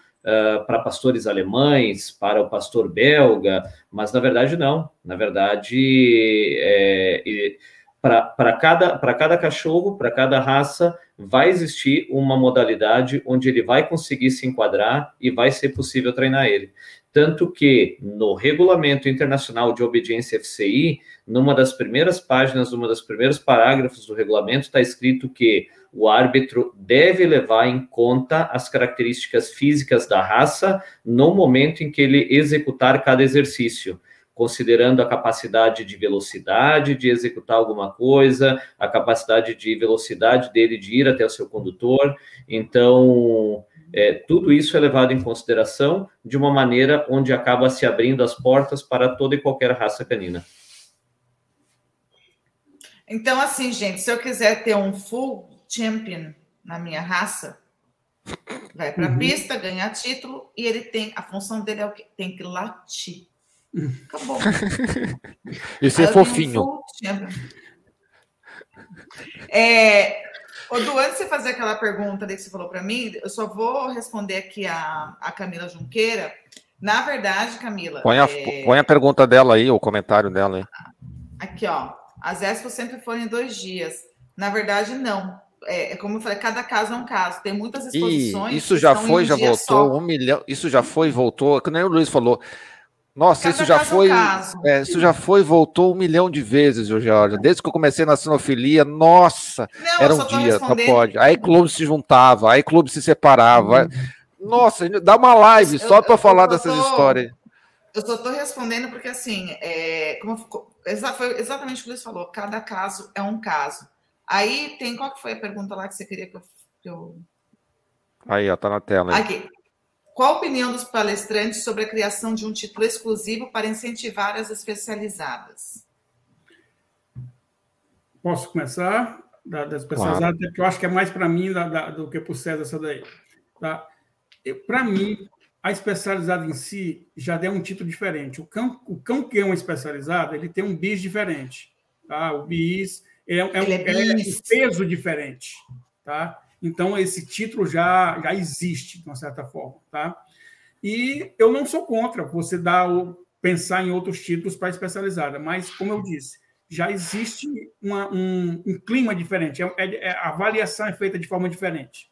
para pastores alemães, para o pastor belga, mas na verdade não. Na verdade, é, para cada, cada cachorro, para cada raça, vai existir uma modalidade onde ele vai conseguir se enquadrar e vai ser possível treinar ele. Tanto que no Regulamento Internacional de Obediência FCI, numa das primeiras páginas, numa dos primeiros parágrafos do regulamento, está escrito que o árbitro deve levar em conta as características físicas da raça no momento em que ele executar cada exercício considerando a capacidade de velocidade de executar alguma coisa, a capacidade de velocidade dele de ir até o seu condutor. Então, é, tudo isso é levado em consideração de uma maneira onde acaba se abrindo as portas para toda e qualquer raça canina. Então, assim, gente, se eu quiser ter um full champion na minha raça, vai para a uhum. pista, ganha título e ele tem a função dele é o que tem que latir. Acabou. Isso é fofinho. É, o Du, antes de você fazer aquela pergunta que você falou para mim, eu só vou responder aqui a, a Camila Junqueira. Na verdade, Camila. Põe a, é... põe a pergunta dela aí, o comentário dela aí. Aqui, ó. As expos sempre foram em dois dias. Na verdade, não. É, é como eu falei, cada caso é um caso. Tem muitas exposições. E isso já foi, um já voltou, só. um milhão. Isso já foi, voltou. Que nem o Luiz falou. Nossa, Cada isso já foi. É, isso já foi voltou um milhão de vezes, Jorge. Desde que eu comecei na sinofilia, nossa, Não, era um dia, só pode. Aí clube se juntava, aí clube se separava. Uhum. Nossa, dá uma live eu, só para falar dessas tô, histórias. Eu só estou respondendo porque assim, é, como foi exatamente o que o Luiz falou, cada caso é um caso. Aí tem qual que foi a pergunta lá que você queria que eu. Que eu... Aí, ó, tá na tela. Aí. Aqui. Qual a opinião dos palestrantes sobre a criação de um título exclusivo para incentivar as especializadas? Posso começar? Da, da especializada, claro. que eu acho que é mais para mim da, da, do que para o César essa daí. Tá? Para mim, a especializada em si já deu um título diferente. O cão, o cão que é uma especializada, ele tem um bis diferente. Tá? O bis é, é, um, é, é um peso diferente. Tá? Então, esse título já, já existe, de uma certa forma. Tá? E eu não sou contra você dar o, pensar em outros títulos para especializada, mas, como eu disse, já existe uma, um, um, clima diferente, é, é, é, a avaliação é feita de forma diferente.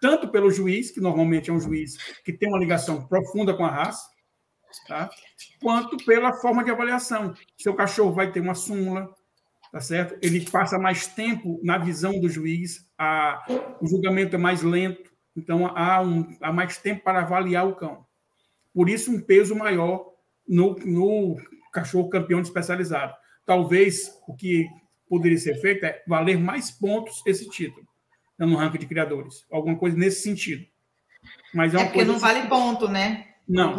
Tanto pelo juiz, que normalmente é um juiz que tem uma ligação profunda com a raça, tá? quanto pela forma de avaliação. Seu cachorro vai ter uma súmula, tá certo? Ele passa mais tempo na visão do juiz, a, o julgamento é mais lento, então há, um, há mais tempo para avaliar o cão. Por isso, um peso maior no, no cachorro campeão especializado. Talvez o que poderia ser feito é valer mais pontos esse título no ranking de criadores. Alguma coisa nesse sentido. Mas é, é porque não vale ponto, né? Não.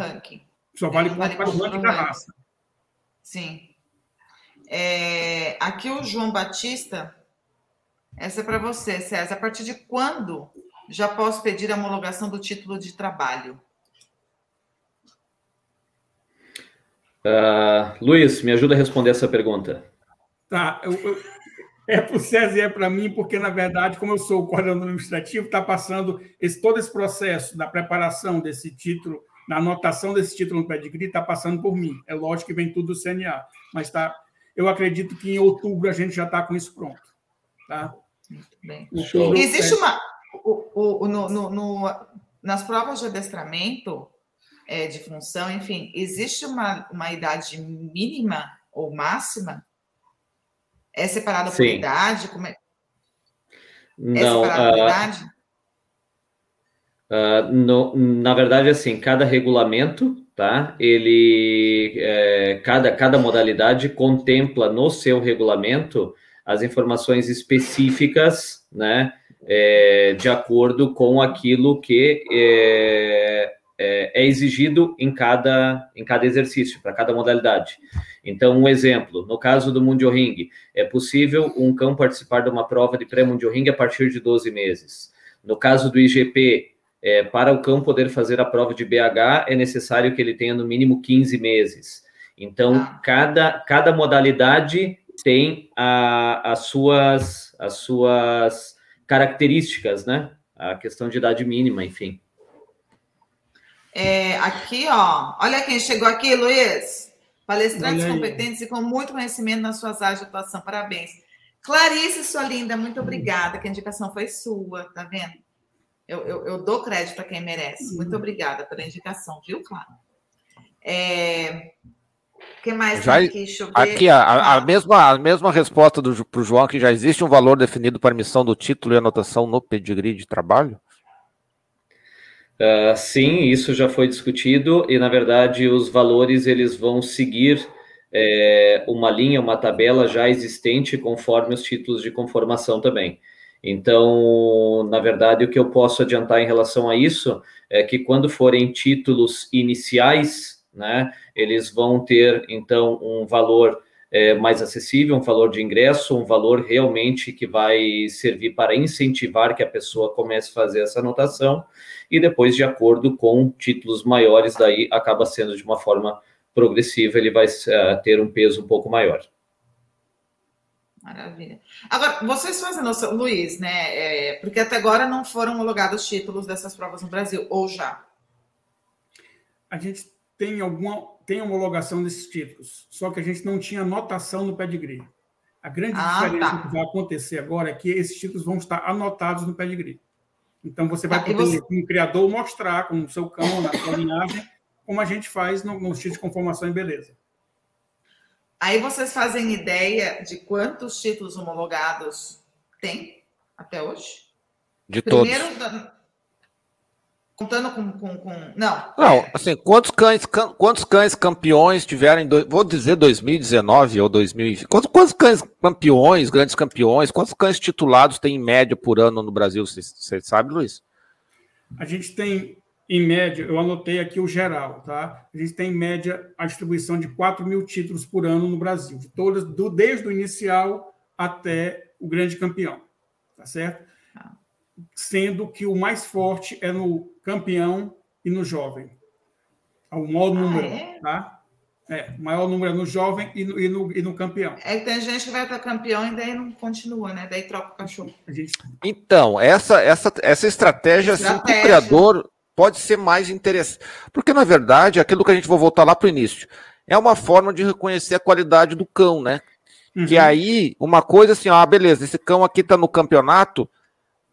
Só vale ponto vale para o ranking da raça. Sim. É, aqui o João Batista, essa é para você, César. A partir de quando já posso pedir a homologação do título de trabalho? Uh, Luiz, me ajuda a responder essa pergunta. Tá, eu, eu, é para o César e é para mim, porque, na verdade, como eu sou o coordenador administrativo, está passando esse, todo esse processo da preparação desse título, na anotação desse título no pedigree, está passando por mim. É lógico que vem tudo do CNA, mas tá, eu acredito que em outubro a gente já está com isso pronto. Tá? Muito bem. Existe uma. O, o, no, no, no, nas provas de adestramento, é, de função, enfim, existe uma, uma idade mínima ou máxima? É separado por idade? Como é? Não, é separado uh, por idade? Uh, no, na verdade, assim, cada regulamento, tá? Ele, é, cada, cada modalidade contempla no seu regulamento as informações específicas, né? É, de acordo com aquilo que é, é, é exigido em cada, em cada exercício, para cada modalidade. Então, um exemplo, no caso do Mundial Ring, é possível um cão participar de uma prova de pré-Mundial Ring a partir de 12 meses. No caso do IGP, é, para o cão poder fazer a prova de BH, é necessário que ele tenha no mínimo 15 meses. Então, ah. cada, cada modalidade tem a, as, suas, as suas características, né? A questão de idade mínima, enfim. É, aqui, ó, olha quem chegou aqui, Luiz. Palestrantes competentes e com muito conhecimento nas suas áreas de atuação. Parabéns. Clarice, sua linda, muito obrigada, que a indicação foi sua, tá vendo? Eu, eu, eu dou crédito a quem merece. Muito obrigada pela indicação, viu, Claro? É... O que mais já, aqui? Aqui, a, a, ah. mesma, a mesma resposta para o João, que já existe um valor definido para a emissão do título e anotação no pedigree de trabalho? Uh, sim, isso já foi discutido e na verdade os valores eles vão seguir é, uma linha, uma tabela já existente conforme os títulos de conformação também. Então, na verdade, o que eu posso adiantar em relação a isso é que quando forem títulos iniciais, né, eles vão ter então um valor é, mais acessível, um valor de ingresso, um valor realmente que vai servir para incentivar que a pessoa comece a fazer essa anotação e depois, de acordo com títulos maiores, daí acaba sendo de uma forma progressiva, ele vai uh, ter um peso um pouco maior. Maravilha. Agora, vocês fazem noção, Luiz, né? É, porque até agora não foram homologados títulos dessas provas no Brasil, ou já? A gente tem alguma tem homologação desses títulos, só que a gente não tinha anotação no pedigree. A grande ah, diferença tá. que vai acontecer agora é que esses títulos vão estar anotados no pedigree. Então você vai tá, poder, você... como criador, mostrar com o seu cão, na sua linhagem, como a gente faz no, no título de conformação em beleza. Aí vocês fazem ideia de quantos títulos homologados tem até hoje? De Primeiro, todos. Contando com, com, com, Não. Não, assim, quantos cães, quantos cães campeões tiveram em. Vou dizer 2019 ou 2020. Quantos, quantos cães campeões, grandes campeões, quantos cães titulados tem em média por ano no Brasil? Você sabe, Luiz? A gente tem, em média, eu anotei aqui o geral, tá? A gente tem, em média, a distribuição de 4 mil títulos por ano no Brasil. De todas, do, desde o inicial até o grande campeão, tá certo? Ah. Sendo que o mais forte é no campeão e no jovem. É o maior ah, número, é? tá? É, o maior número é no jovem e no, e no, e no campeão. É que tem gente que vai estar campeão e daí não continua, né? Daí troca o cachorro. Então, essa, essa, essa estratégia, estratégia. Assim, o criador pode ser mais interessante. Porque, na verdade, aquilo que a gente vai voltar lá para o início, é uma forma de reconhecer a qualidade do cão, né? Uhum. Que aí, uma coisa assim, ah, beleza, esse cão aqui tá no campeonato,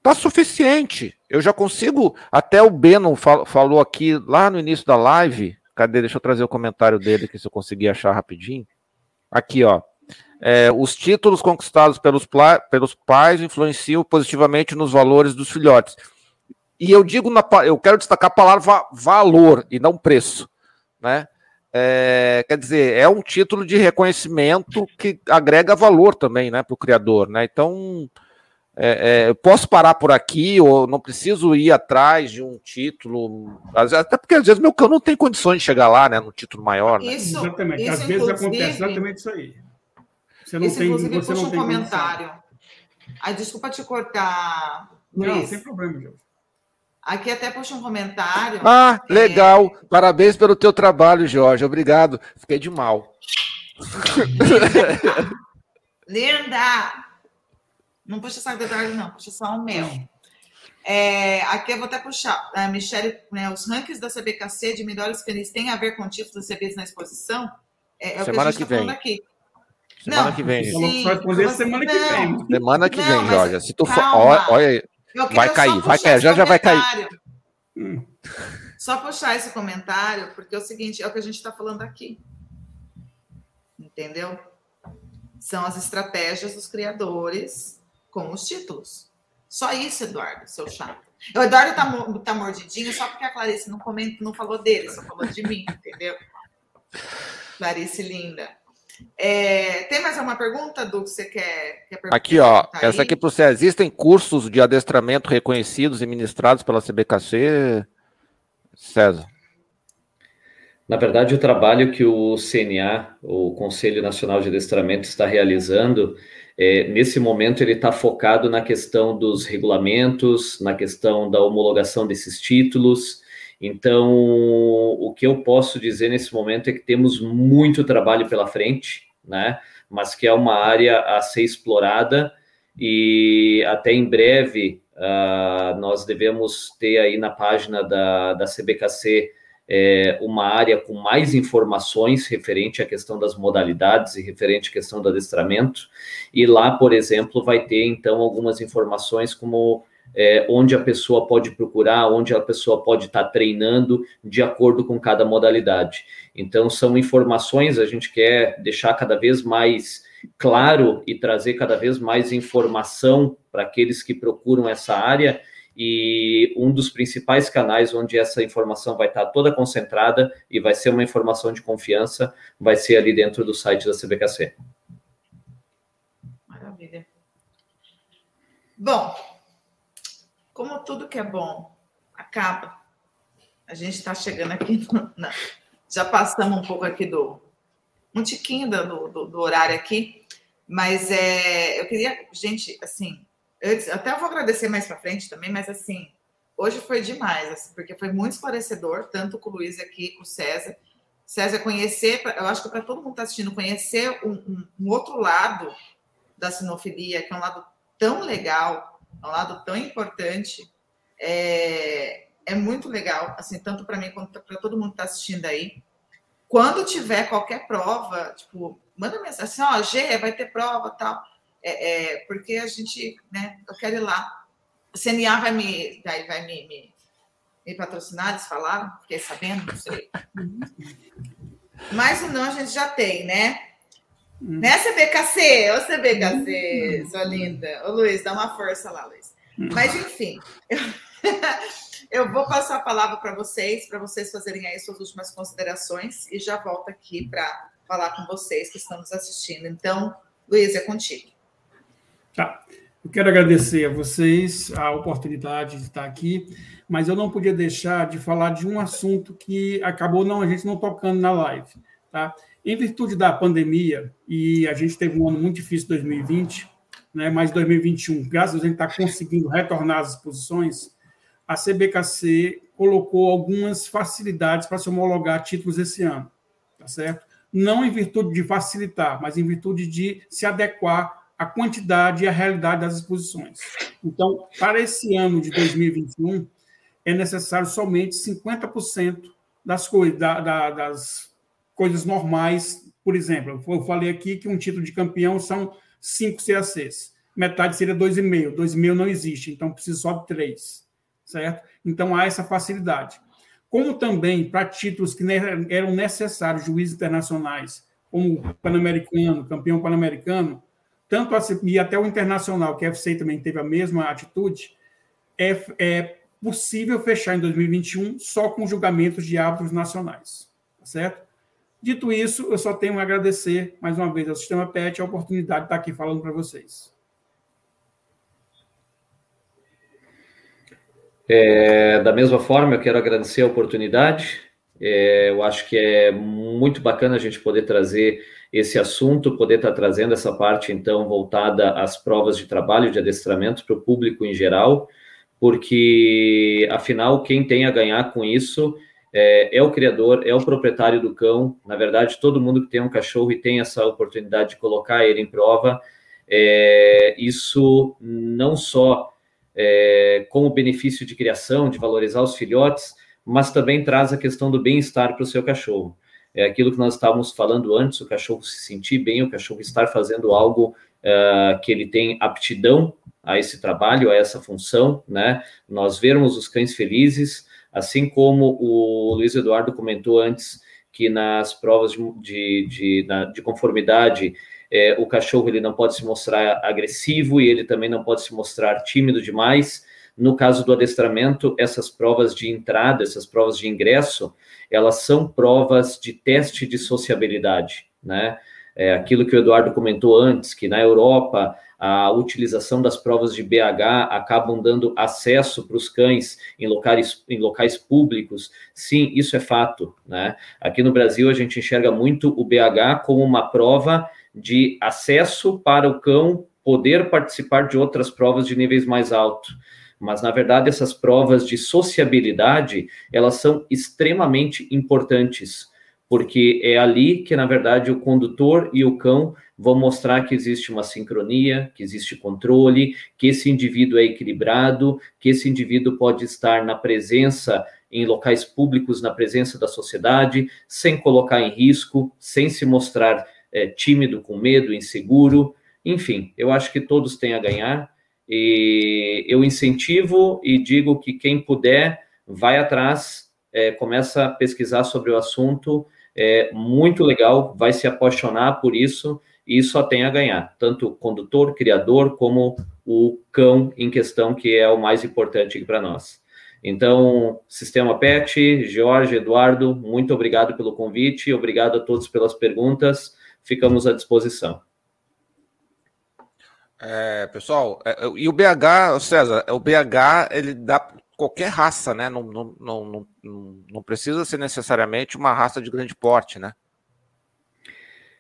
tá suficiente. Eu já consigo. Até o Beno fal falou aqui lá no início da live Cadê? Deixa eu trazer o comentário dele aqui, se eu conseguir achar rapidinho. Aqui, ó. É, os títulos conquistados pelos, pelos pais influenciam positivamente nos valores dos filhotes. E eu digo, na, eu quero destacar a palavra valor e não preço, né? É, quer dizer, é um título de reconhecimento que agrega valor também, né, para o criador, né? Então, é, é, eu posso parar por aqui, ou não preciso ir atrás de um título, até porque às vezes meu cão não tem condições de chegar lá, né, no título maior. Né? Isso, exatamente, isso, às vezes acontece exatamente isso aí. Você não isso, tem, inclusive, você puxa um comentário. Ai, desculpa te cortar. Luiz. Não, sem problema, Jorge. Aqui até puxa um comentário. Ah, é... legal. Parabéns pelo teu trabalho, Jorge. Obrigado. Fiquei de mal. Linda! Não puxa saco da tarde, não, puxa só o meu. É, aqui eu vou até puxar. A Michelle, né, os rankings da CBKC de melhores canis têm a ver com títulos recebidos na exposição? É, é semana que, que tá vem. Aqui. Semana não, que vem. Sim, semana que vem. Semana que não, vem, Jorge. Se tu for. Olha, olha aí. Vai cair, vai cair, já já vai cair. Hum. Só puxar esse comentário, porque é o seguinte, é o que a gente está falando aqui. Entendeu? São as estratégias dos criadores com os títulos. Só isso, Eduardo, seu chato. O Eduardo tá, tá mordidinho só porque a Clarice não, comenta, não falou dele, só falou de mim, entendeu? Clarice linda. É, tem mais alguma pergunta, do que você quer, quer Aqui, ó. Tá essa aqui para você. Existem cursos de adestramento reconhecidos e ministrados pela CBKC? César. Na verdade, o trabalho que o CNA, o Conselho Nacional de Adestramento, está realizando é, nesse momento, ele está focado na questão dos regulamentos, na questão da homologação desses títulos. Então, o que eu posso dizer nesse momento é que temos muito trabalho pela frente, né? Mas que é uma área a ser explorada e até em breve uh, nós devemos ter aí na página da, da CBKC é, uma área com mais informações referente à questão das modalidades e referente à questão do adestramento. E lá, por exemplo, vai ter então algumas informações como é, onde a pessoa pode procurar, onde a pessoa pode estar treinando de acordo com cada modalidade. Então, são informações, a gente quer deixar cada vez mais claro e trazer cada vez mais informação para aqueles que procuram essa área e um dos principais canais onde essa informação vai estar toda concentrada e vai ser uma informação de confiança, vai ser ali dentro do site da CBKC. Maravilha. Bom, como tudo que é bom acaba, a gente está chegando aqui, já passamos um pouco aqui do, um tiquinho do, do, do horário aqui, mas é, eu queria, gente, assim, eu até vou agradecer mais para frente também, mas assim, hoje foi demais, assim, porque foi muito esclarecedor, tanto com o Luiz aqui, com o César. César, conhecer, eu acho que para todo mundo que está assistindo, conhecer um, um, um, outro lado da sinofilia, que é um lado tão legal, um lado tão importante, é, é muito legal, assim, tanto para mim quanto para todo mundo que está assistindo aí. Quando tiver qualquer prova, tipo, manda mensagem assim, ó, G, vai ter prova tal é, é, porque a gente, né, eu quero ir lá. O CNA vai me, vai, vai me, me, me patrocinar, eles falaram, fiquei sabendo, não sei. Mas o não a gente já tem, né? Hum. Né, CBKC? Ô, CBKC, hum. sua linda. Ô, Luiz, dá uma força lá, Luiz. Hum. Mas, enfim, eu, eu vou passar a palavra para vocês, para vocês fazerem aí suas últimas considerações e já volto aqui para falar com vocês que estão nos assistindo. Então, Luiz, é contigo. Tá. Eu quero agradecer a vocês a oportunidade de estar aqui, mas eu não podia deixar de falar de um assunto que acabou não a gente não tocando na live, tá? Em virtude da pandemia e a gente teve um ano muito difícil 2020, né, mas 2021, graças a gente está conseguindo retornar às exposições, a CBKC colocou algumas facilidades para se homologar títulos esse ano, tá certo? Não em virtude de facilitar, mas em virtude de se adequar à quantidade e à realidade das exposições. Então, para esse ano de 2021, é necessário somente 50% das coisas, da, da, das coisas normais. Por exemplo, eu falei aqui que um título de campeão são cinco CACs. Metade seria 2,5. 2,5 não existe, então precisa só de três certo? Então há essa facilidade. Como também para títulos que eram necessários, juízes internacionais, como Pan-Americano, campeão Pan-Americano, tanto a e até o Internacional, que a FC também teve a mesma atitude, é, é possível fechar em 2021 só com julgamentos de árbitros nacionais, tá certo? Dito isso, eu só tenho a agradecer mais uma vez ao Sistema PET a oportunidade de estar aqui falando para vocês. É, da mesma forma, eu quero agradecer a oportunidade. É, eu acho que é muito bacana a gente poder trazer esse assunto, poder estar trazendo essa parte, então, voltada às provas de trabalho, de adestramento para o público em geral, porque, afinal, quem tem a ganhar com isso é, é, o criador, é o proprietário do cão. Na verdade, todo mundo que tem um cachorro e tem essa oportunidade de colocar ele em prova, é, isso não só é, com o benefício de criação, de valorizar os filhotes, mas também traz a questão do bem-estar para o seu cachorro. É aquilo que nós estávamos falando antes, o cachorro se sentir bem, o cachorro estar fazendo algo uh, que ele tem aptidão a esse trabalho, a essa função, né? Nós vermos os cães felizes, assim como o Luiz Eduardo comentou antes, que nas provas de, de, de, de conformidade é, o cachorro ele não pode se mostrar agressivo e ele também não pode se mostrar tímido demais. No caso do adestramento, essas provas de entrada, essas provas de ingresso, elas são provas de teste de sociabilidade, né? É aquilo que o Eduardo comentou antes, que na Europa a utilização das provas de BH acabam dando acesso para os cães em locais, em locais públicos. Sim, isso é fato, né? Aqui no Brasil a gente enxerga muito o BH como uma prova de acesso para o cão poder participar de outras provas de níveis mais altos. Mas, na verdade, essas provas de sociabilidade, elas são extremamente importantes, porque é ali que, na verdade, o condutor e o cão vão mostrar que existe uma sincronia, que existe controle, que esse indivíduo é equilibrado, que esse indivíduo pode estar na presença em locais públicos, na presença da sociedade, sem colocar em risco, sem se mostrar é, tímido, com medo, inseguro, enfim, eu acho que todos têm a ganhar. E eu incentivo e digo que quem puder, vai atrás, é, começa a pesquisar sobre o assunto, é muito legal, vai se apaixonar por isso e só tem a ganhar, tanto o condutor, criador, como o cão em questão, que é o mais importante para nós. Então, Sistema PET, Jorge, Eduardo, muito obrigado pelo convite, obrigado a todos pelas perguntas ficamos à disposição. É, pessoal, é, e o BH, César, o BH ele dá qualquer raça, né? Não, não, não, não, não precisa ser necessariamente uma raça de grande porte, né?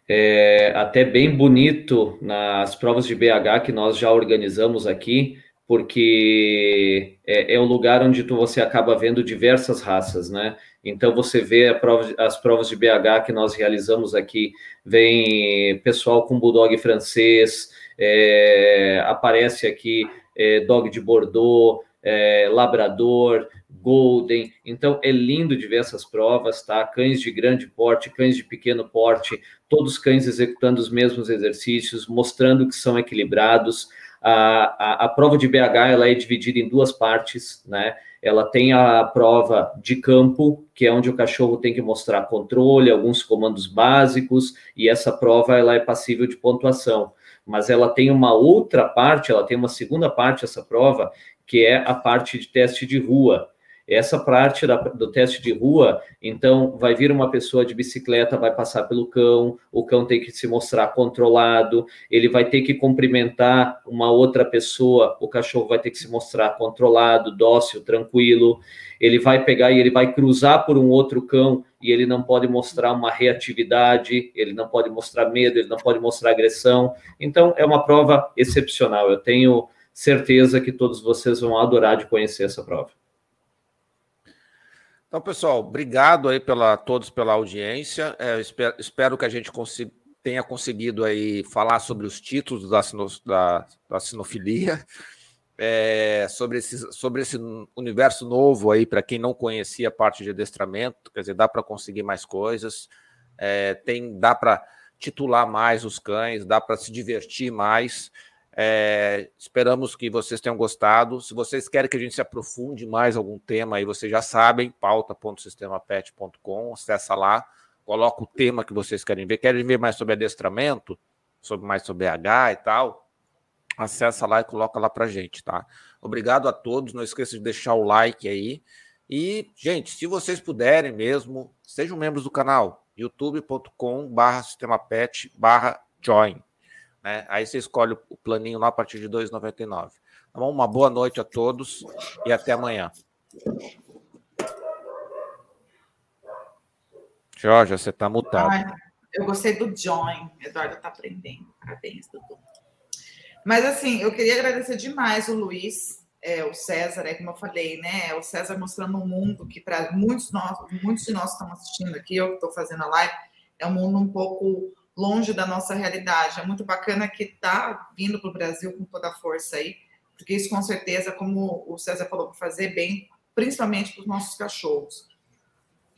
É até bem bonito nas provas de BH que nós já organizamos aqui, porque é, é um lugar onde tu, você acaba vendo diversas raças, né? Então você vê prova, as provas de BH que nós realizamos aqui, vem pessoal com bulldog francês, é, aparece aqui é, dog de Bordeaux, é, labrador, golden. Então é lindo de ver essas provas, tá? Cães de grande porte, cães de pequeno porte, todos cães executando os mesmos exercícios, mostrando que são equilibrados. A, a, a prova de BH ela é dividida em duas partes, né? ela tem a prova de campo, que é onde o cachorro tem que mostrar controle, alguns comandos básicos, e essa prova ela é passível de pontuação. Mas ela tem uma outra parte, ela tem uma segunda parte essa prova, que é a parte de teste de rua, essa parte da, do teste de rua, então vai vir uma pessoa de bicicleta, vai passar pelo cão, o cão tem que se mostrar controlado, ele vai ter que cumprimentar uma outra pessoa, o cachorro vai ter que se mostrar controlado, dócil, tranquilo, ele vai pegar e ele vai cruzar por um outro cão e ele não pode mostrar uma reatividade, ele não pode mostrar medo, ele não pode mostrar agressão. Então, é uma prova excepcional. Eu tenho certeza que todos vocês vão adorar de conhecer essa prova. Então, pessoal, obrigado aí pela todos pela audiência. É, espero, espero, que a gente consiga, tenha conseguido aí falar sobre os títulos da, da, da sinofilia, é, sobre, esse, sobre esse universo novo aí, para quem não conhecia a parte de adestramento, quer dizer, dá para conseguir mais coisas, é, tem, dá para titular mais os cães, dá para se divertir mais. É, esperamos que vocês tenham gostado. Se vocês querem que a gente se aprofunde mais algum tema, aí vocês já sabem, pauta.sistemapet.com, acessa lá, coloca o tema que vocês querem ver. Querem ver mais sobre adestramento, sobre mais sobre H e tal? Acessa lá e coloca lá pra gente, tá? Obrigado a todos. Não esqueça de deixar o like aí. E, gente, se vocês puderem mesmo, sejam membros do canal youtube.com/barra sistemapet/barra join. Né? Aí você escolhe o planinho lá a partir de R$ 2,99. Tá bom? Uma boa noite a todos e até amanhã. Jorge, você está mutado. Ai, eu gostei do Join. Eduardo está aprendendo. Parabéns, Dudu. Mas assim, eu queria agradecer demais o Luiz, é, o César, é como eu falei, né? O César mostrando um mundo que para muitos nós, muitos de nós estão assistindo aqui, eu estou fazendo a live, é um mundo um pouco longe da nossa realidade. É muito bacana que está vindo para o Brasil com toda a força aí, porque isso com certeza, como o César falou, para fazer bem, principalmente para os nossos cachorros.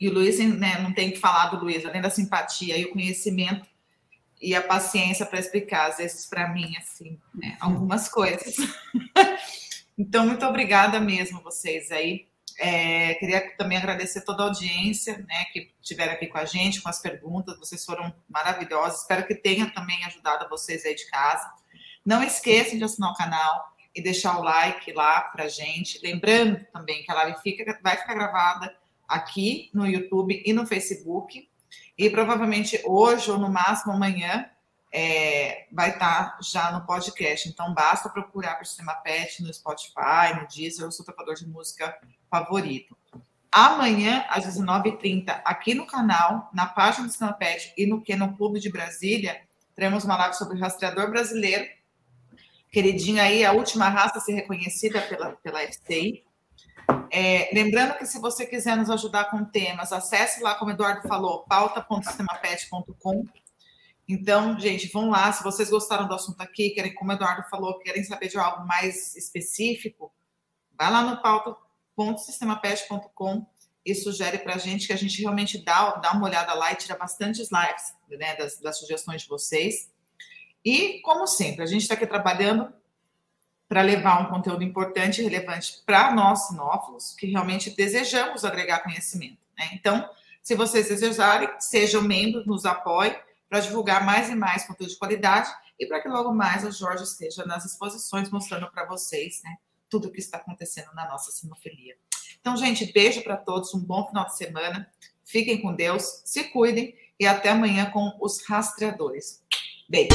E o Luiz, né, não tem que falar do Luiz, além da simpatia e o conhecimento e a paciência para explicar, às vezes, para mim, assim, né, algumas coisas. então, muito obrigada mesmo vocês aí é, queria também agradecer toda a audiência né, que estiveram aqui com a gente, com as perguntas. Vocês foram maravilhosos. Espero que tenha também ajudado vocês aí de casa. Não esqueçam de assinar o canal e deixar o like lá para gente. Lembrando também que a live fica, vai ficar gravada aqui no YouTube e no Facebook. E provavelmente hoje ou no máximo amanhã é, vai estar tá já no podcast. Então basta procurar o Sistema Pet no Spotify, no Deezer, o seu tocador de música favorito. Amanhã, às 19h30, aqui no canal, na página do Sistema Pet e no no Clube de Brasília, teremos uma live sobre o rastreador brasileiro. Queridinho aí, a última raça a ser reconhecida pela, pela FCI. É, lembrando que se você quiser nos ajudar com temas, acesse lá, como o Eduardo falou, pauta.sistemapet.com então, gente, vão lá. Se vocês gostaram do assunto aqui, querem, como o Eduardo falou, querem saber de algo mais específico, vai lá no pauta.sistemapet.com e sugere para a gente que a gente realmente dá, dá uma olhada lá e tira bastante slides né, das, das sugestões de vocês. E, como sempre, a gente está aqui trabalhando para levar um conteúdo importante e relevante para nós, sinófilos, que realmente desejamos agregar conhecimento. Né? Então, se vocês desejarem, sejam membros, nos apoiem para divulgar mais e mais conteúdo de qualidade e para que logo mais a Jorge esteja nas exposições mostrando para vocês né, tudo o que está acontecendo na nossa sinofilia. Então, gente, beijo para todos, um bom final de semana. Fiquem com Deus, se cuidem e até amanhã com os rastreadores. Beijo.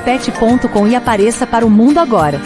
sistemapet.com e apareça para o mundo agora.